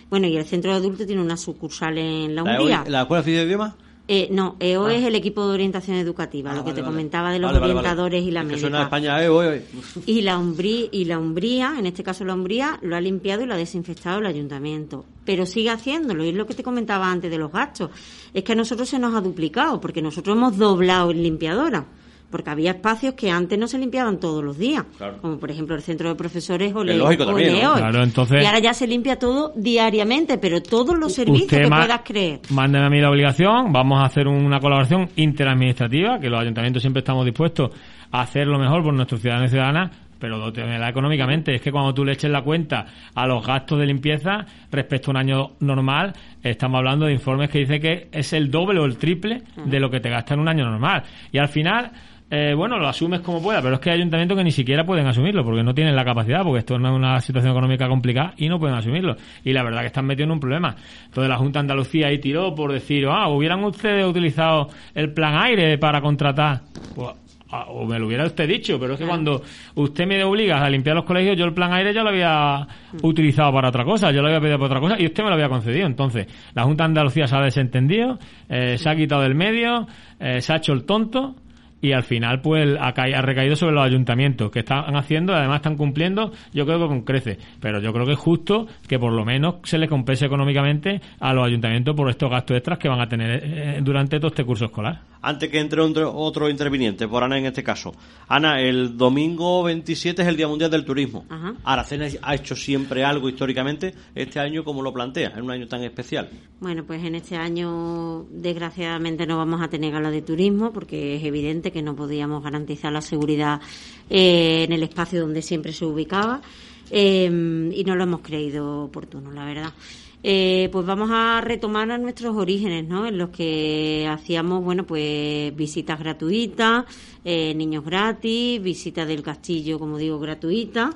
bueno, y el Centro de Adultos tiene una sucursal en la Hungría. ¿La, ¿La Escuela de Idiomas? Eh, no, EO ah. es el equipo de orientación educativa, ah, lo que te comentaba de los orientadores y la médica. Suena España EO, Y la Umbría, y la Umbría, en este caso la Umbría, lo ha limpiado y lo ha desinfectado el ayuntamiento. Pero sigue haciéndolo, y es lo que te comentaba antes de los gastos. Es que a nosotros se nos ha duplicado, porque nosotros hemos doblado en limpiadora porque había espacios que antes no se limpiaban todos los días, como por ejemplo el centro de profesores o, le, entonces, y ahora ya se limpia todo diariamente, pero todos los servicios que puedas creer. Mándeme a mí la obligación, vamos a hacer una colaboración interadministrativa, que los ayuntamientos siempre estamos dispuestos a hacer lo mejor por nuestros ciudadanos y ciudadanas, pero lo da económicamente. Es que cuando tú le eches la cuenta a los gastos de limpieza respecto a un año normal, estamos hablando de informes que dicen que es el doble o el triple de lo que te gasta en un año normal. Y al final eh, bueno, lo asumes como pueda, pero es que hay ayuntamientos que ni siquiera pueden asumirlo porque no tienen la capacidad, porque esto no es una situación económica complicada y no pueden asumirlo. Y la verdad que están metidos en un problema. Entonces la Junta de Andalucía ahí tiró por decir, ah, hubieran ustedes utilizado el plan aire para contratar. Pues, ah, o me lo hubiera usted dicho, pero es que cuando usted me obliga a limpiar los colegios, yo el plan aire ya lo había utilizado para otra cosa, yo lo había pedido para otra cosa y usted me lo había concedido. Entonces, la Junta de Andalucía se ha desentendido, eh, se ha quitado del medio, eh, se ha hecho el tonto y al final pues ha, ha, recaído sobre los ayuntamientos que están haciendo, además están cumpliendo, yo creo que con crece, pero yo creo que es justo que por lo menos se le compense económicamente a los ayuntamientos por estos gastos extras que van a tener eh, durante todo este curso escolar. Antes que entre otro, interviniente, por Ana en este caso. Ana, el domingo 27 es el Día Mundial del Turismo. Aracena ha hecho siempre algo históricamente, este año como lo plantea, en un año tan especial. Bueno, pues en este año desgraciadamente no vamos a tener gala de turismo porque es evidente que no podíamos garantizar la seguridad eh, en el espacio donde siempre se ubicaba eh, y no lo hemos creído oportuno, la verdad. Eh, pues vamos a retomar a nuestros orígenes, ¿no? En los que hacíamos, bueno, pues visitas gratuitas, niños gratis, visitas del castillo, como digo, gratuitas.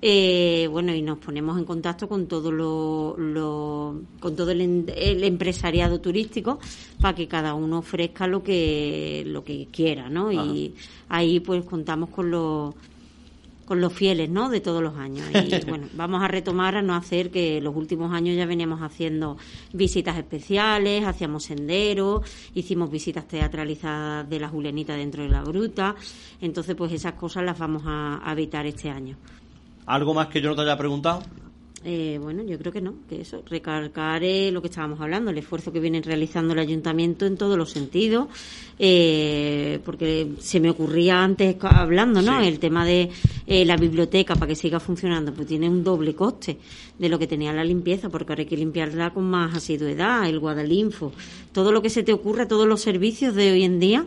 Eh, bueno, y nos ponemos en contacto con todo lo, con todo el, empresariado turístico para que cada uno ofrezca lo que lo que quiera, ¿no? Y ahí pues contamos con los con los fieles, ¿no? De todos los años. Y bueno, vamos a retomar a no hacer que los últimos años ya veníamos haciendo visitas especiales, hacíamos senderos, hicimos visitas teatralizadas de la Julianita dentro de la gruta. Entonces, pues esas cosas las vamos a evitar este año. ¿Algo más que yo no te haya preguntado? Eh, bueno, yo creo que no, que eso, recalcar lo que estábamos hablando, el esfuerzo que viene realizando el ayuntamiento en todos los sentidos, eh, porque se me ocurría antes hablando, ¿no? El tema de eh, la biblioteca para que siga funcionando, pues tiene un doble coste de lo que tenía la limpieza, porque ahora hay que limpiarla con más asiduidad, el Guadalinfo, todo lo que se te ocurra, todos los servicios de hoy en día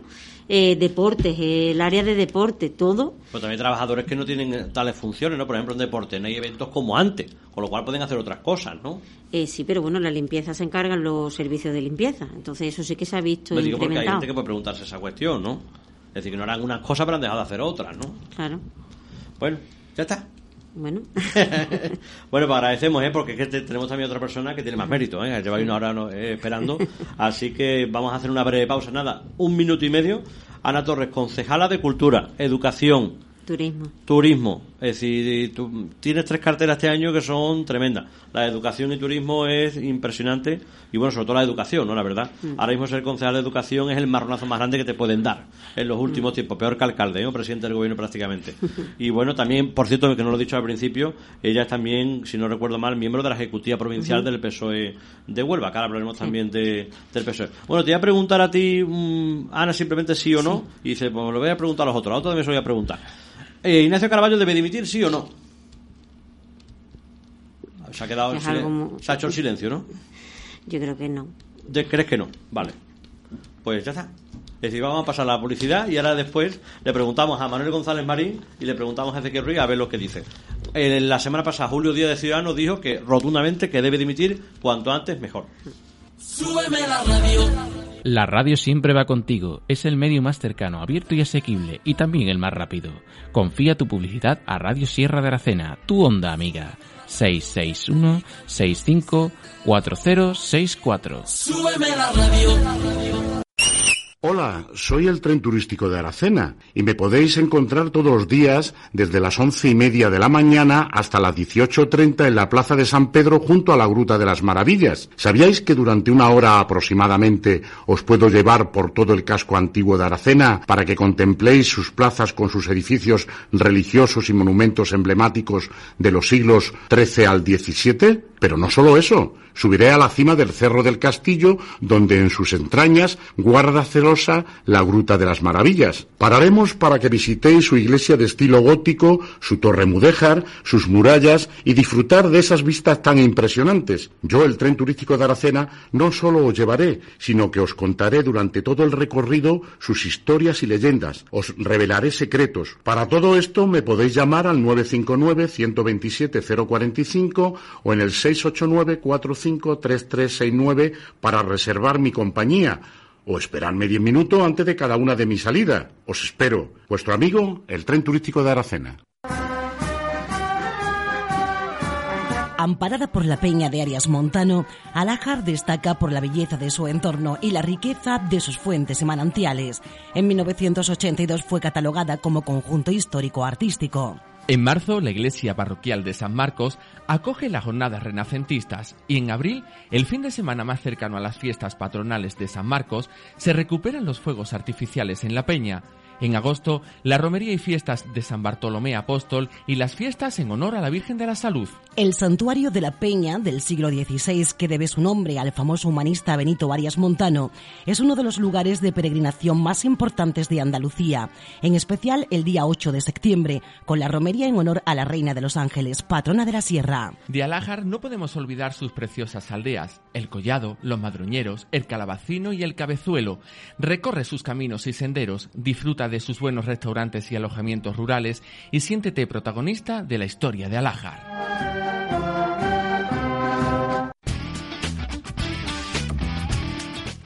eh, deportes, el área de deporte, todo. Pero también hay trabajadores que no tienen tales funciones, ¿no? Por ejemplo, en deporte no hay eventos como antes, con lo cual pueden hacer otras cosas, ¿no? Eh, sí, pero bueno, la limpieza se encargan los servicios de limpieza, entonces eso sí que se ha visto Me digo porque hay gente que puede preguntarse esa cuestión, ¿no? Es decir, que no harán unas cosas pero han dejado de hacer otras, ¿no? Claro. Bueno, ya está. Bueno. bueno, pues agradecemos, ¿eh? porque es que tenemos también otra persona que tiene más mérito, ¿eh? Lleva una hora eh, esperando. Así que vamos a hacer una breve pausa. Nada, un minuto y medio. Ana Torres, concejala de Cultura, Educación. Turismo. Turismo. Es decir, tú tienes tres carteras este año que son tremendas. La educación y turismo es impresionante y bueno, sobre todo la educación, ¿no? La verdad. Mm. Ahora mismo ser concejal de educación es el marronazo más grande que te pueden dar en los últimos mm. tiempos. Peor que alcalde, ¿no? Presidente del gobierno prácticamente. y bueno, también, por cierto, que no lo he dicho al principio, ella es también, si no recuerdo mal, miembro de la Ejecutiva Provincial del PSOE de Huelva. Acá hablaremos también de, del PSOE. Bueno, te voy a preguntar a ti, mm, Ana, simplemente sí o no. Y dice, pues lo voy a preguntar a los otros. A otros también se lo voy a preguntar. Eh, ¿Ignacio Caraballo debe dimitir, sí o no? Se ha quedado el Se ha hecho el silencio, ¿no? Yo creo que no. ¿Crees que no? Vale. Pues ya está. Es decir, vamos a pasar a la publicidad y ahora después le preguntamos a Manuel González Marín y le preguntamos a Ezequiel Ruiz a ver lo que dice. En la semana pasada, Julio Díaz de Ciudadanos dijo que rotundamente que debe dimitir cuanto antes mejor. la radio. La radio siempre va contigo. Es el medio más cercano, abierto y asequible, y también el más rápido. Confía tu publicidad a Radio Sierra de Aracena, tu onda amiga. 661 65 4064. Súbeme la radio. Hola, soy el tren turístico de Aracena y me podéis encontrar todos los días desde las once y media de la mañana hasta las dieciocho treinta en la Plaza de San Pedro junto a la Gruta de las Maravillas. ¿Sabíais que durante una hora aproximadamente os puedo llevar por todo el casco antiguo de Aracena para que contempléis sus plazas con sus edificios religiosos y monumentos emblemáticos de los siglos XIII al XVII? Pero no solo eso, subiré a la cima del Cerro del Castillo, donde en sus entrañas guarda celosa la Gruta de las Maravillas. Pararemos para que visitéis su iglesia de estilo gótico, su torre mudéjar, sus murallas y disfrutar de esas vistas tan impresionantes. Yo, el tren turístico de Aracena, no solo os llevaré, sino que os contaré durante todo el recorrido sus historias y leyendas. Os revelaré secretos. Para todo esto me podéis llamar al 959 127 045 o en el 689-453369 para reservar mi compañía o esperarme diez minutos antes de cada una de mis salidas. Os espero. Vuestro amigo, el tren turístico de Aracena. Amparada por la peña de Arias Montano, Alájar destaca por la belleza de su entorno y la riqueza de sus fuentes y manantiales. En 1982 fue catalogada como conjunto histórico artístico. En marzo, la iglesia parroquial de San Marcos acoge las jornadas renacentistas y en abril, el fin de semana más cercano a las fiestas patronales de San Marcos, se recuperan los fuegos artificiales en la peña. En agosto, la romería y fiestas de San Bartolomé Apóstol y las fiestas en honor a la Virgen de la Salud. El santuario de la Peña del siglo XVI, que debe su nombre al famoso humanista Benito Arias Montano, es uno de los lugares de peregrinación más importantes de Andalucía, en especial el día 8 de septiembre, con la romería en honor a la Reina de los Ángeles, patrona de la Sierra. De Alájar no podemos olvidar sus preciosas aldeas, el Collado, los Madroñeros, el Calabacino y el Cabezuelo. Recorre sus caminos y senderos, disfruta de sus buenos restaurantes y alojamientos rurales y siéntete protagonista de la historia de Alájar.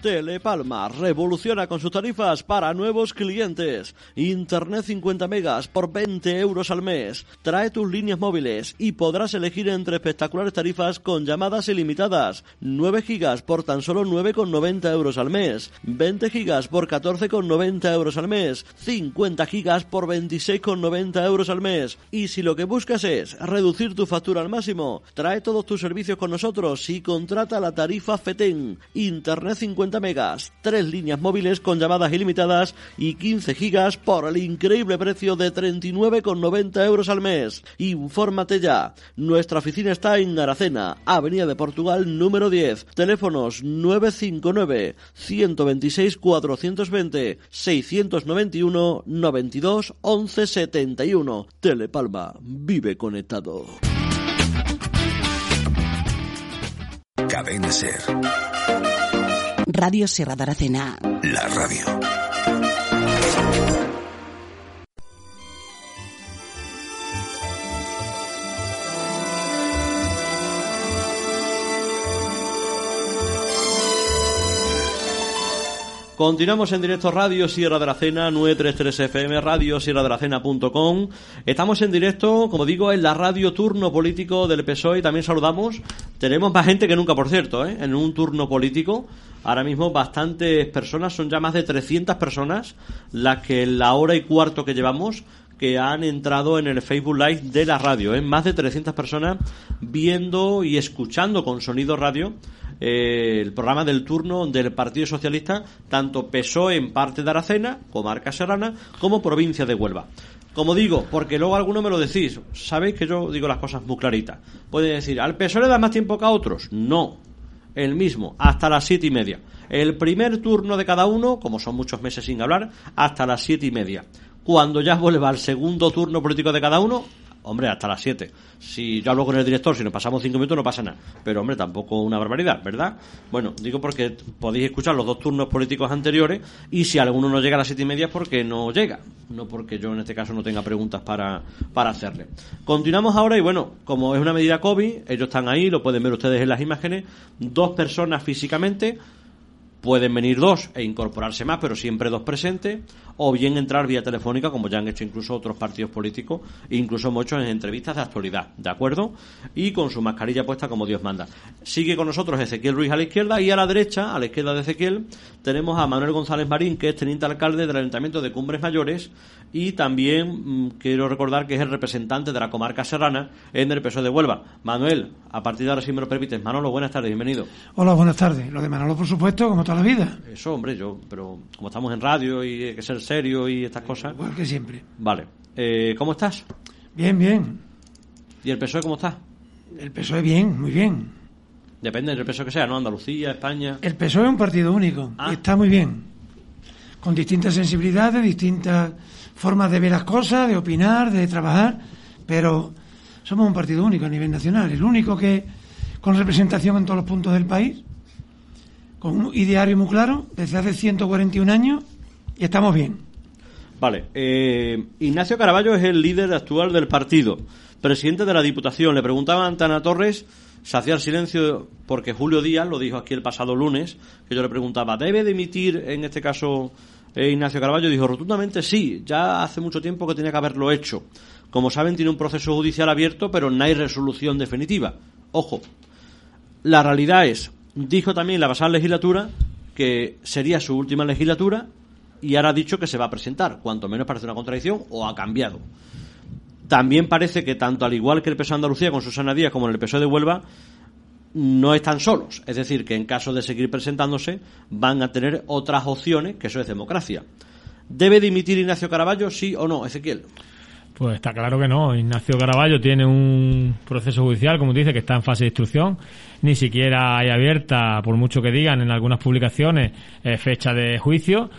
Telepalma revoluciona con sus tarifas para nuevos clientes. Internet 50 megas por 20 euros al mes. Trae tus líneas móviles y podrás elegir entre espectaculares tarifas con llamadas ilimitadas. 9 gigas por tan solo 9,90 euros al mes. 20 gigas por 14,90 euros al mes. 50 gigas por 26,90 euros al mes. Y si lo que buscas es reducir tu factura al máximo, trae todos tus servicios con nosotros y contrata la tarifa FETEN. Internet 50 megas, tres líneas móviles con llamadas ilimitadas y 15 gigas por el increíble precio de 39,90 euros al mes. Infórmate ya. Nuestra oficina está en Aracena, Avenida de Portugal número 10. Teléfonos 959 126 420 691 92 11 71. Telepalma, vive conectado. Cadena Ser. Radio Sierra de Aracena. La radio. Continuamos en directo Radio Sierra de la Cena, 933 FM, Radio Sierra de la Cena.com. Estamos en directo, como digo, en la radio turno político del PSOE. También saludamos. Tenemos más gente que nunca, por cierto, ¿eh? en un turno político. Ahora mismo bastantes personas, son ya más de 300 personas las que en la hora y cuarto que llevamos que han entrado en el Facebook Live de la radio. ¿eh? Más de 300 personas viendo y escuchando con sonido radio eh, el programa del turno del Partido Socialista, tanto PSOE en parte de Aracena, comarca serrana, como provincia de Huelva. Como digo, porque luego algunos me lo decís, sabéis que yo digo las cosas muy claritas. Pueden decir, ¿al PSOE le da más tiempo que a otros? No, el mismo, hasta las siete y media. El primer turno de cada uno, como son muchos meses sin hablar, hasta las siete y media. Cuando ya vuelva al segundo turno político de cada uno, Hombre, hasta las 7. Si yo hablo con el director, si nos pasamos 5 minutos no pasa nada. Pero, hombre, tampoco una barbaridad, ¿verdad? Bueno, digo porque podéis escuchar los dos turnos políticos anteriores y si alguno no llega a las 7 y media es porque no llega. No porque yo en este caso no tenga preguntas para, para hacerle. Continuamos ahora y bueno, como es una medida COVID, ellos están ahí, lo pueden ver ustedes en las imágenes. Dos personas físicamente Pueden venir dos e incorporarse más, pero siempre dos presentes, o bien entrar vía telefónica, como ya han hecho incluso otros partidos políticos, e incluso muchos en entrevistas de actualidad, ¿de acuerdo? Y con su mascarilla puesta como Dios manda. Sigue con nosotros Ezequiel Ruiz a la izquierda y a la derecha, a la izquierda de Ezequiel, tenemos a Manuel González Marín, que es teniente alcalde del Ayuntamiento de Cumbres Mayores, y también mm, quiero recordar que es el representante de la comarca serrana en el PSOE de Huelva. Manuel, a partir de ahora, si me lo permites, Manolo, buenas tardes, bienvenido. Hola, buenas tardes. Lo de Manolo, por supuesto, como toda la vida. Eso, hombre, yo, pero como estamos en radio y hay que ser serio y estas cosas. Igual que siempre. Vale. Eh, ¿Cómo estás? Bien, bien. ¿Y el PSOE cómo está? El PSOE bien, muy bien. Depende del PSOE que sea, ¿no? Andalucía, España. El PSOE es un partido único Ah. y está muy bien. Con distintas sensibilidades, distintas formas de ver las cosas, de opinar, de trabajar, pero somos un partido único a nivel nacional. El único que con representación en todos los puntos del país, con un ideario muy claro, desde hace 141 años, y estamos bien. Vale. eh, Ignacio Caraballo es el líder actual del partido, presidente de la Diputación. Le preguntaba a Antana Torres, se hacía el silencio porque Julio Díaz lo dijo aquí el pasado lunes, que yo le preguntaba, ¿debe dimitir en este caso eh, Ignacio Caraballo? Dijo rotundamente sí, ya hace mucho tiempo que tenía que haberlo hecho. Como saben, tiene un proceso judicial abierto, pero no hay resolución definitiva. Ojo, la realidad es, dijo también la pasada legislatura que sería su última legislatura y ahora ha dicho que se va a presentar. Cuanto menos parece una contradicción o ha cambiado. También parece que tanto al igual que el PSOE de Andalucía con Susana Díaz como en el PSOE de Huelva no están solos. Es decir, que en caso de seguir presentándose van a tener otras opciones, que eso es democracia. ¿Debe dimitir Ignacio Caraballo, sí o no, Ezequiel? Pues está claro que no. Ignacio Caraballo tiene un proceso judicial, como dice, que está en fase de instrucción. Ni siquiera hay abierta, por mucho que digan en algunas publicaciones, eh, fecha de juicio.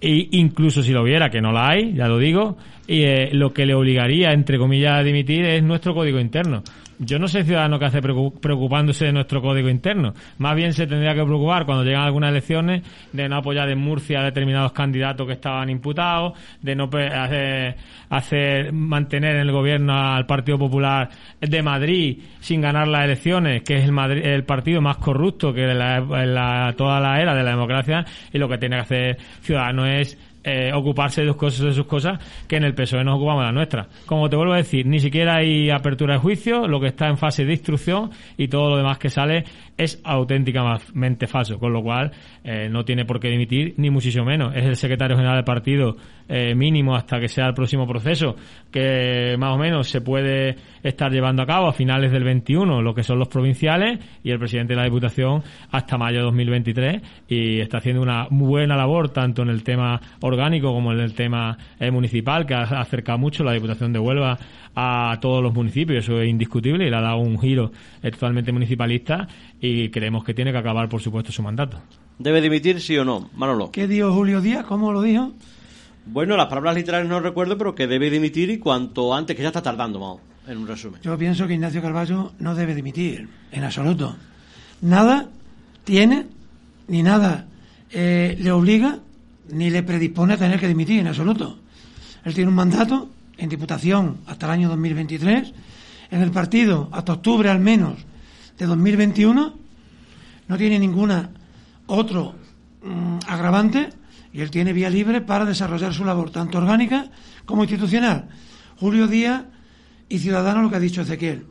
E incluso si lo hubiera, que no la hay, ya lo digo, y eh, lo que le obligaría, entre comillas, a dimitir es nuestro código interno. Yo no sé ciudadano que hace preocu- preocupándose de nuestro código interno. Más bien se tendría que preocupar cuando llegan algunas elecciones de no apoyar en Murcia a determinados candidatos que estaban imputados, de no hacer, mantener en el gobierno al Partido Popular de Madrid sin ganar las elecciones, que es el, partido más corrupto que de la, en la- toda la era de la democracia, y lo que tiene que hacer Ciudadanos es eh, ocuparse de sus cosas de sus cosas que en el PSOE nos ocupamos de las nuestras. Como te vuelvo a decir, ni siquiera hay apertura de juicio, lo que está en fase de instrucción y todo lo demás que sale es auténticamente falso, con lo cual eh, no tiene por qué dimitir, ni muchísimo menos. Es el secretario general del partido eh, mínimo hasta que sea el próximo proceso, que más o menos se puede estar llevando a cabo a finales del 21, lo que son los provinciales, y el presidente de la Diputación hasta mayo de 2023, y está haciendo una buena labor tanto en el tema orgánico como en el tema eh, municipal, que ha acercado mucho la Diputación de Huelva a todos los municipios, eso es indiscutible, y le ha dado un giro eh, totalmente municipalista, y creemos que tiene que acabar, por supuesto, su mandato. ¿Debe dimitir, sí o no? Manolo. ¿Qué dijo Julio Díaz? ¿Cómo lo dijo? Bueno, las palabras literales no recuerdo, pero que debe dimitir y cuanto antes, que ya está tardando, vamos, en un resumen. Yo pienso que Ignacio Carballo no debe dimitir, en absoluto. Nada tiene, ni nada eh, le obliga, ni le predispone a tener que dimitir, en absoluto. Él tiene un mandato en Diputación hasta el año 2023, en el partido hasta octubre al menos de 2021, no tiene ninguna otro mm, agravante y él tiene vía libre para desarrollar su labor, tanto orgánica como institucional. Julio Díaz y Ciudadanos, lo que ha dicho Ezequiel,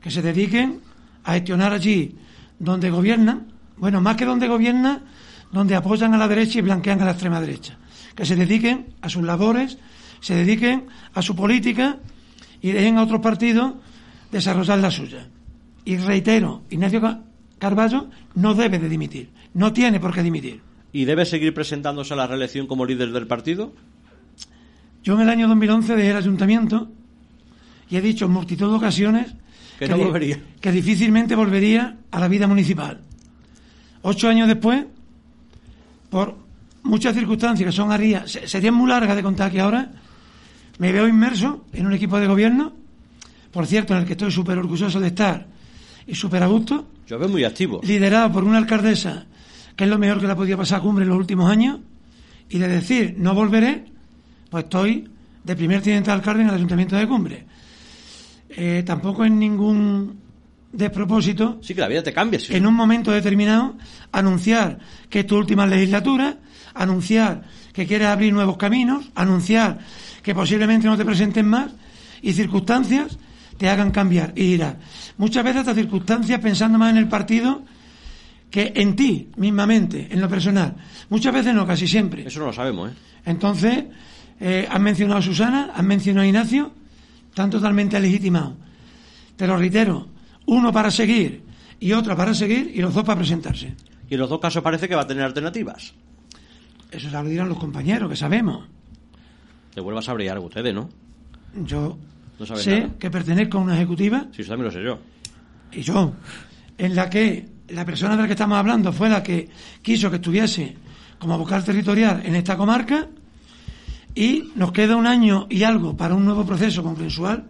que se dediquen a gestionar allí donde gobiernan, bueno, más que donde gobiernan, donde apoyan a la derecha y blanquean a la extrema derecha. Que se dediquen a sus labores, se dediquen a su política y dejen a otros partidos desarrollar la suya. Y reitero, Ignacio Ca- Carballo no debe de dimitir, no tiene por qué dimitir. ¿Y debe seguir presentándose a la reelección como líder del partido? Yo en el año 2011 dejé el ayuntamiento y he dicho en multitud de ocasiones Que no volvería. que difícilmente volvería a la vida municipal. Ocho años después, por muchas circunstancias que son haría, se- serían muy largas de contar aquí ahora, me veo inmerso en un equipo de gobierno por cierto, en el que estoy súper orgulloso de estar y súper a gusto, Yo veo muy activo. liderado por una alcaldesa que es lo mejor que le ha podido pasar a Cumbre en los últimos años, y de decir no volveré, pues estoy de primer teniente de alcalde en el Ayuntamiento de Cumbre. Eh, tampoco es ningún despropósito Sí, que la vida te cambia. sí. en un momento determinado anunciar que es tu última legislatura, anunciar que quieres abrir nuevos caminos, anunciar que posiblemente no te presenten más y circunstancias te hagan cambiar y girar. Muchas veces estas circunstancias pensando más en el partido que en ti mismamente, en lo personal. Muchas veces no, casi siempre. Eso no lo sabemos, ¿eh? Entonces, eh, has mencionado a Susana, has mencionado a Ignacio, están totalmente legitimados. Te lo reitero, uno para seguir y otro para seguir y los dos para presentarse. Y en los dos casos parece que va a tener alternativas. Eso ya lo dirán los compañeros, que sabemos. Te vuelvas a brillar ustedes, ¿no? Yo No sé nada. que pertenezco a una ejecutiva Sí, eso también lo sé yo. y yo, en la que la persona de la que estamos hablando fue la que quiso que estuviese como vocal territorial en esta comarca y nos queda un año y algo para un nuevo proceso consensual.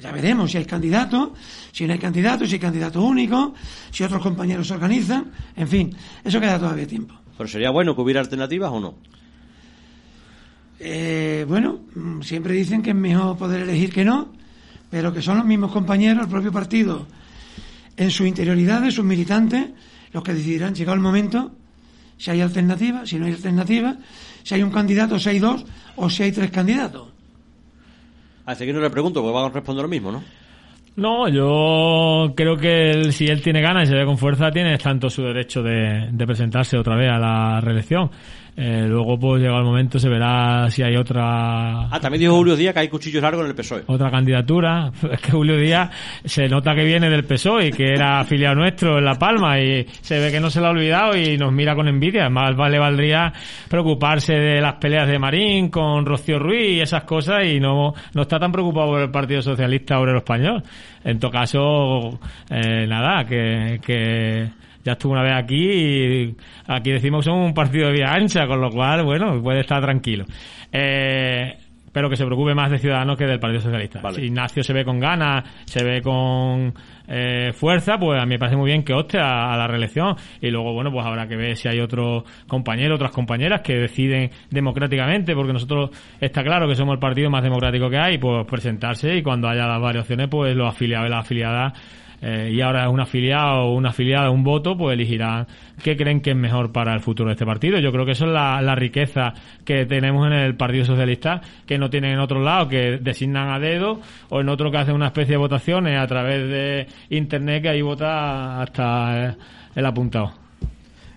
Ya veremos si hay candidatos, si no hay candidatos, si hay candidatos únicos, si otros compañeros se organizan, en fin, eso queda todavía tiempo. Pero sería bueno que hubiera alternativas o no. Eh, bueno, siempre dicen que es mejor poder elegir que no, pero que son los mismos compañeros, el propio partido, en su interioridad, sus militantes, los que decidirán, llegado el momento, si hay alternativa, si no hay alternativa, si hay un candidato, si hay dos, o si hay tres candidatos. A que no le pregunto, porque va a responder lo mismo, ¿no? No, yo creo que él, si él tiene ganas y se ve con fuerza, tiene tanto su derecho de, de presentarse otra vez a la reelección. Eh, luego, pues llegado el momento, se verá si hay otra Ah, también dijo Julio Díaz que hay cuchillos largos en el PSOE. otra candidatura. Es que Julio Díaz se nota que viene del PSOE y que era afiliado nuestro en La Palma y se ve que no se lo ha olvidado y nos mira con envidia. Más vale valdría preocuparse de las peleas de Marín con Rocío Ruiz y esas cosas y no, no está tan preocupado por el Partido Socialista Obrero Español. En todo caso, eh, nada, que, que ya estuvo una vez aquí y aquí decimos que somos un partido de vía ancha, con lo cual, bueno, puede estar tranquilo. Eh, pero que se preocupe más de Ciudadanos que del Partido Socialista. Vale. Si Ignacio se ve con ganas, se ve con eh, fuerza, pues a mí me parece muy bien que opte a, a la reelección. Y luego, bueno, pues habrá que ver si hay otros compañeros, otras compañeras que deciden democráticamente, porque nosotros está claro que somos el partido más democrático que hay, pues presentarse y cuando haya las variaciones, pues los afiliados y las afiliadas eh, y ahora es un afiliado o una afiliada, un voto, pues elegirán qué creen que es mejor para el futuro de este partido. Yo creo que eso es la, la riqueza que tenemos en el Partido Socialista, que no tienen en otro lado, que designan a dedo, o en otro que hacen una especie de votaciones a través de Internet, que ahí vota hasta eh, el apuntado.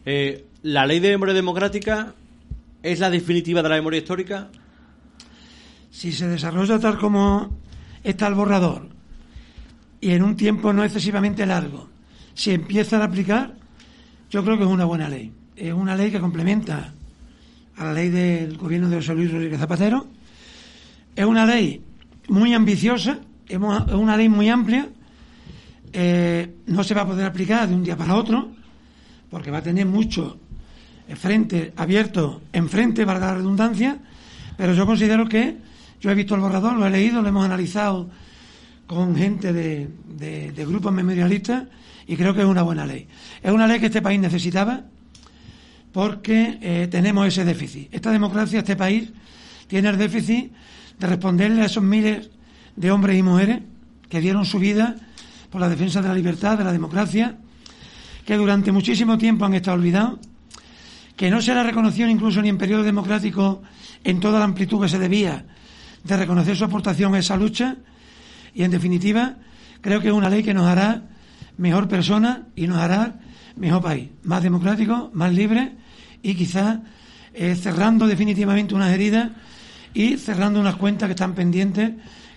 Eh, ¿La ley de memoria democrática es la definitiva de la memoria histórica? Si se desarrolla tal como está el borrador y en un tiempo no excesivamente largo, se empieza a aplicar, yo creo que es una buena ley. Es una ley que complementa a la ley del gobierno de José Luis Rodríguez Zapatero. Es una ley muy ambiciosa, es una ley muy amplia. Eh, no se va a poder aplicar de un día para otro, porque va a tener mucho frente abierto enfrente, valga la redundancia, pero yo considero que yo he visto el borrador, lo he leído, lo hemos analizado con gente de, grupos memorialistas y creo que es una buena ley. Es una ley que este país necesitaba porque eh, tenemos ese déficit. Esta democracia, este país, tiene el déficit de responderle a esos miles de hombres y mujeres que dieron su vida por la defensa de la libertad, de la democracia, que durante muchísimo tiempo han estado olvidados, que no se la reconoció incluso ni en periodo democrático en toda la amplitud que se debía de reconocer su aportación a esa lucha y en definitiva creo que es una ley que nos hará mejor persona y nos hará mejor país, más democrático, más libre y quizás eh, cerrando definitivamente unas heridas y cerrando unas cuentas que están pendientes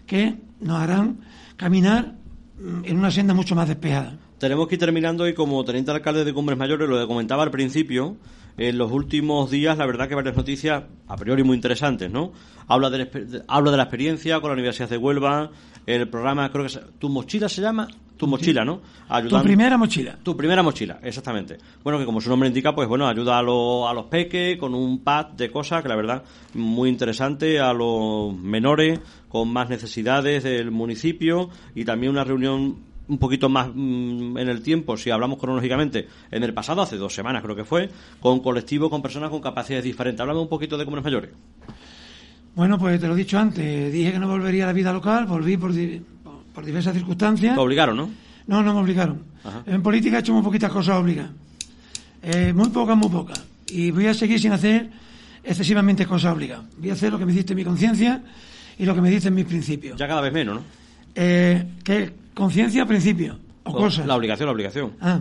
que nos harán caminar mm, en una senda mucho más despejada. Tenemos que ir terminando y como teniente alcalde de Cumbres Mayores, lo que comentaba al principio, en los últimos días, la verdad que varias noticias a priori muy interesantes, ¿no? Habla de, la habla de la experiencia con la Universidad de Huelva, el programa, creo que es, Tu Mochila se llama, Tu Mochila, ¿no? Tu primera mochila. tu primera mochila, exactamente. Bueno, que como su nombre indica, pues bueno, ayuda a, los a los peques con un pad de cosas que la verdad muy interesante, a los menores con más necesidades del municipio y también una reunión un poquito más mm, en el tiempo, si hablamos cronológicamente, en el pasado, hace dos semanas creo que fue, con colectivos, con personas con capacidades diferentes. Háblame un poquito de comunes mayores. Bueno, pues te lo he dicho antes, dije que no volvería a la vida local, volví por, di- por diversas circunstancias. Te obligaron, ¿no? No, no me obligaron. Ajá. En política he hecho muy poquitas cosas obligadas. Eh, muy pocas, muy pocas. Y voy a seguir sin hacer excesivamente cosas obligadas. Voy a hacer lo que me dice mi conciencia y lo que me dicen mis principios. Ya cada vez menos, ¿no? Eh, ¿Qué? ¿Conciencia o principio? ¿O cosas? La obligación, la obligación. Ah,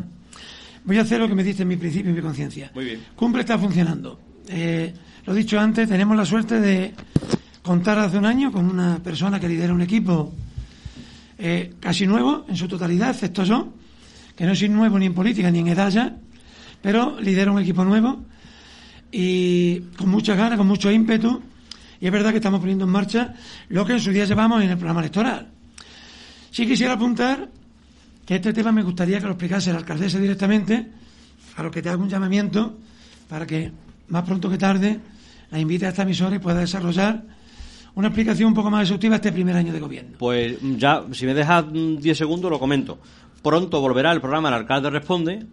voy a hacer lo que me dice mi principio y mi conciencia. Muy bien. Cumple está funcionando. Eh, lo he dicho antes, tenemos la suerte de contar hace un año con una persona que lidera un equipo eh, casi nuevo en su totalidad, excepto yo, que no soy nuevo ni en política ni en edad ya, pero lidera un equipo nuevo y con muchas ganas, con mucho ímpetu. Y es verdad que estamos poniendo en marcha lo que en su día llevamos en el programa electoral. Sí quisiera apuntar que este tema me gustaría que lo explicase la alcaldesa directamente, a lo que te hago un llamamiento para que más pronto que tarde la invite a esta emisora y pueda desarrollar una explicación un poco más exhaustiva este primer año de gobierno. Pues ya, si me dejas mm, 10 segundos, lo comento. Pronto volverá el programa El Alcalde Responde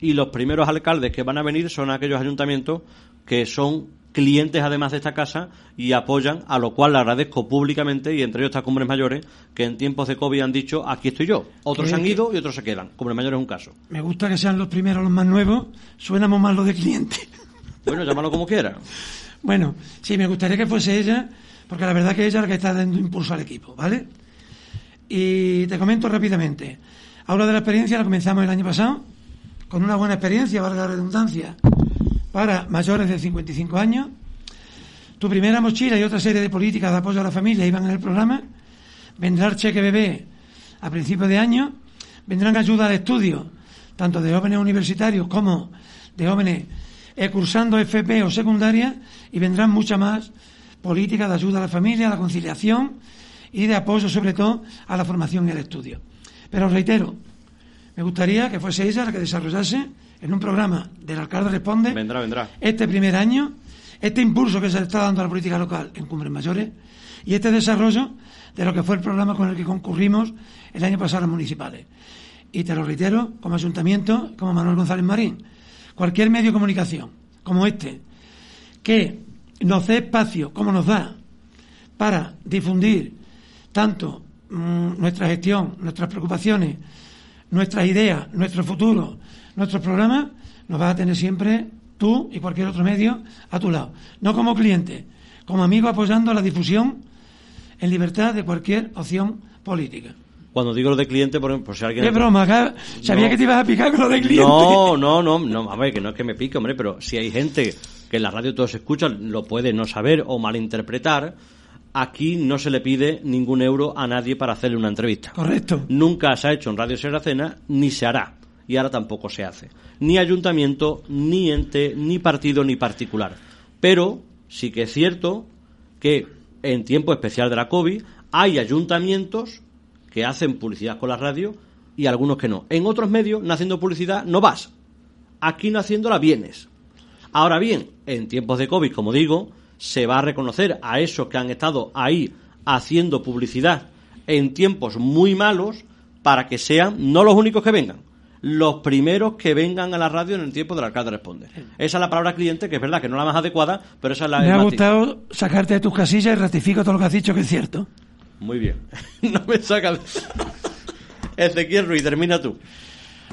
y los primeros alcaldes que van a venir son aquellos ayuntamientos que son clientes además de esta casa y apoyan, a lo cual le agradezco públicamente y entre ellos está Cumbres Mayores, que en tiempos de COVID han dicho, aquí estoy yo. Otros se han que- ido y otros se quedan. Cumbres Mayores es un caso. Me gusta que sean los primeros, los más nuevos, suenamos más los de cliente. Bueno, llámalo como quiera. Bueno, sí, me gustaría que fuese ella, porque la verdad que ella es la que está dando impulso al equipo, ¿vale? Y te comento rápidamente. Hablo de la experiencia, la comenzamos el año pasado, con una buena experiencia, valga la redundancia, para mayores de 55 años. Tu primera mochila y otra serie de políticas de apoyo a la familia iban en el programa. Vendrá el cheque bebé a principios de año. Vendrán ayudas de estudio, tanto de jóvenes universitarios como de jóvenes cursando FP o secundaria. Y vendrán muchas más políticas de ayuda a la familia, a la conciliación y de apoyo sobre todo a la formación y al estudio. Pero reitero, me gustaría que fuese ella la que desarrollase en un programa del alcalde responde Vendrá, vendrá. este primer año, este impulso que se está dando a la política local en Cumbres Mayores y este desarrollo de lo que fue el programa con el que concurrimos el año pasado a las municipales. Y te lo reitero, como ayuntamiento, como Manuel González Marín, cualquier medio de comunicación como este, que nos dé espacio, como nos da, para difundir tanto mm, nuestra gestión, nuestras preocupaciones, nuestras ideas, nuestro futuro, nuestros programas, nos vas a tener siempre tú y cualquier otro medio a tu lado. No como cliente, como amigo apoyando la difusión en libertad de cualquier opción política. Cuando digo lo de cliente, por ejemplo, por si alguien... Qué broma, acá sabía No. que te ibas a picar con lo de cliente. No, no, no, no, a ver, que no es que me pique, hombre, pero si hay gente que en la radio todos escuchan, lo puede no saber o malinterpretar, aquí no se le pide ningún euro a nadie para hacerle una entrevista. Correcto. Nunca se ha hecho en Radio Seracena, ni se hará. Y ahora tampoco se hace. Ni ayuntamiento, ni ente, ni partido, ni particular. Pero sí que es cierto que en tiempo especial de la COVID hay ayuntamientos que hacen publicidad con la radio y algunos que no. En otros medios, no haciendo publicidad, no vas. Aquí no haciéndola vienes. Ahora bien, en tiempos de COVID, como digo, se va a reconocer a esos que han estado ahí haciendo publicidad en tiempos muy malos para que sean no los únicos que vengan, los primeros que vengan a la radio en el tiempo del alcalde responde. Esa es la palabra cliente, que es verdad que no es la más adecuada, pero esa es la Me ha gustado sacarte de tus casillas y ratifico todo lo que has dicho que es cierto. Muy bien. no me sacas. Ezequiel Ruiz, termina tú.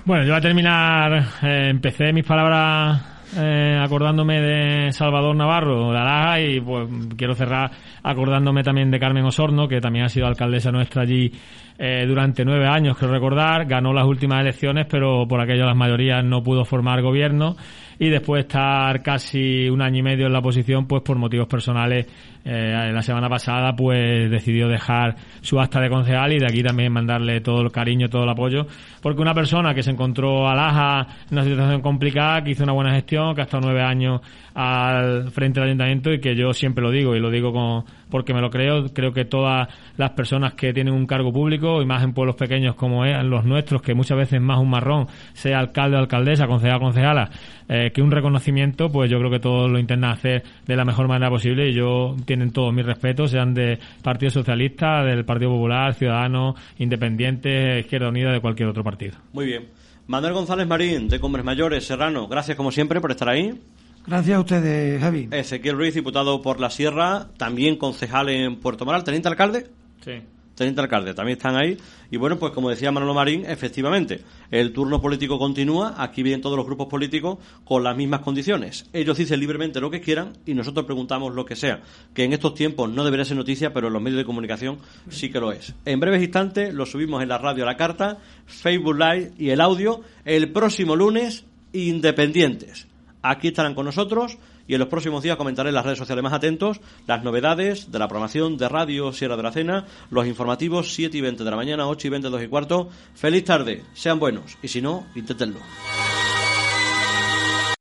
Bueno, yo voy a terminar. eh, empecé mis palabras eh, acordándome de Salvador Navarro, de Alaja, y pues quiero cerrar acordándome también de Carmen Osorno, que también ha sido alcaldesa nuestra allí eh, durante nueve años, creo recordar. Ganó las últimas elecciones, pero por aquello las mayorías no pudo formar gobierno. y después estar casi un año y medio en la posición pues por motivos personales eh, la semana pasada pues decidió dejar su acta de concejal y de aquí también mandarle todo el cariño, todo el apoyo, porque una persona que se encontró a Laja en una situación complicada, que hizo una buena gestión, que ha estado nueve años al frente del ayuntamiento y que yo siempre lo digo y lo digo con, porque me lo creo, creo que todas las personas que tienen un cargo público y más en pueblos pequeños como es, los nuestros, que muchas veces más un marrón, sea alcalde o alcaldesa, concejal concejala, eh, que un reconocimiento, pues yo creo que todos lo intentan hacer de la mejor manera posible y yo tienen todos mis respetos, sean de Partido Socialista, del Partido Popular, Ciudadanos, Independientes, Izquierda Unida, de cualquier otro partido. Muy bien. Manuel González Marín, de Cumbres Mayores, Serrano, gracias como siempre por estar ahí. Gracias a ustedes, Javi. Ezequiel Ruiz, diputado por la Sierra, también concejal en Puerto Moral, teniente alcalde. Sí. Teniente alcalde, también están ahí. Y bueno, pues como decía Manolo Marín, efectivamente, el turno político continúa. Aquí vienen todos los grupos políticos con las mismas condiciones. Ellos dicen libremente lo que quieran y nosotros preguntamos lo que sea. Que en estos tiempos no debería ser noticia, pero en los medios de comunicación sí que lo es. En breves instantes lo subimos en la radio a la carta, Facebook Live y el audio. El próximo lunes, independientes. Aquí estarán con nosotros y en los próximos días comentaré en las redes sociales más atentos las novedades de la programación de Radio Sierra de la Cena, los informativos 7 y 20 de la mañana, 8 y 20, 2 y cuarto. Feliz tarde, sean buenos y si no, inténtenlo.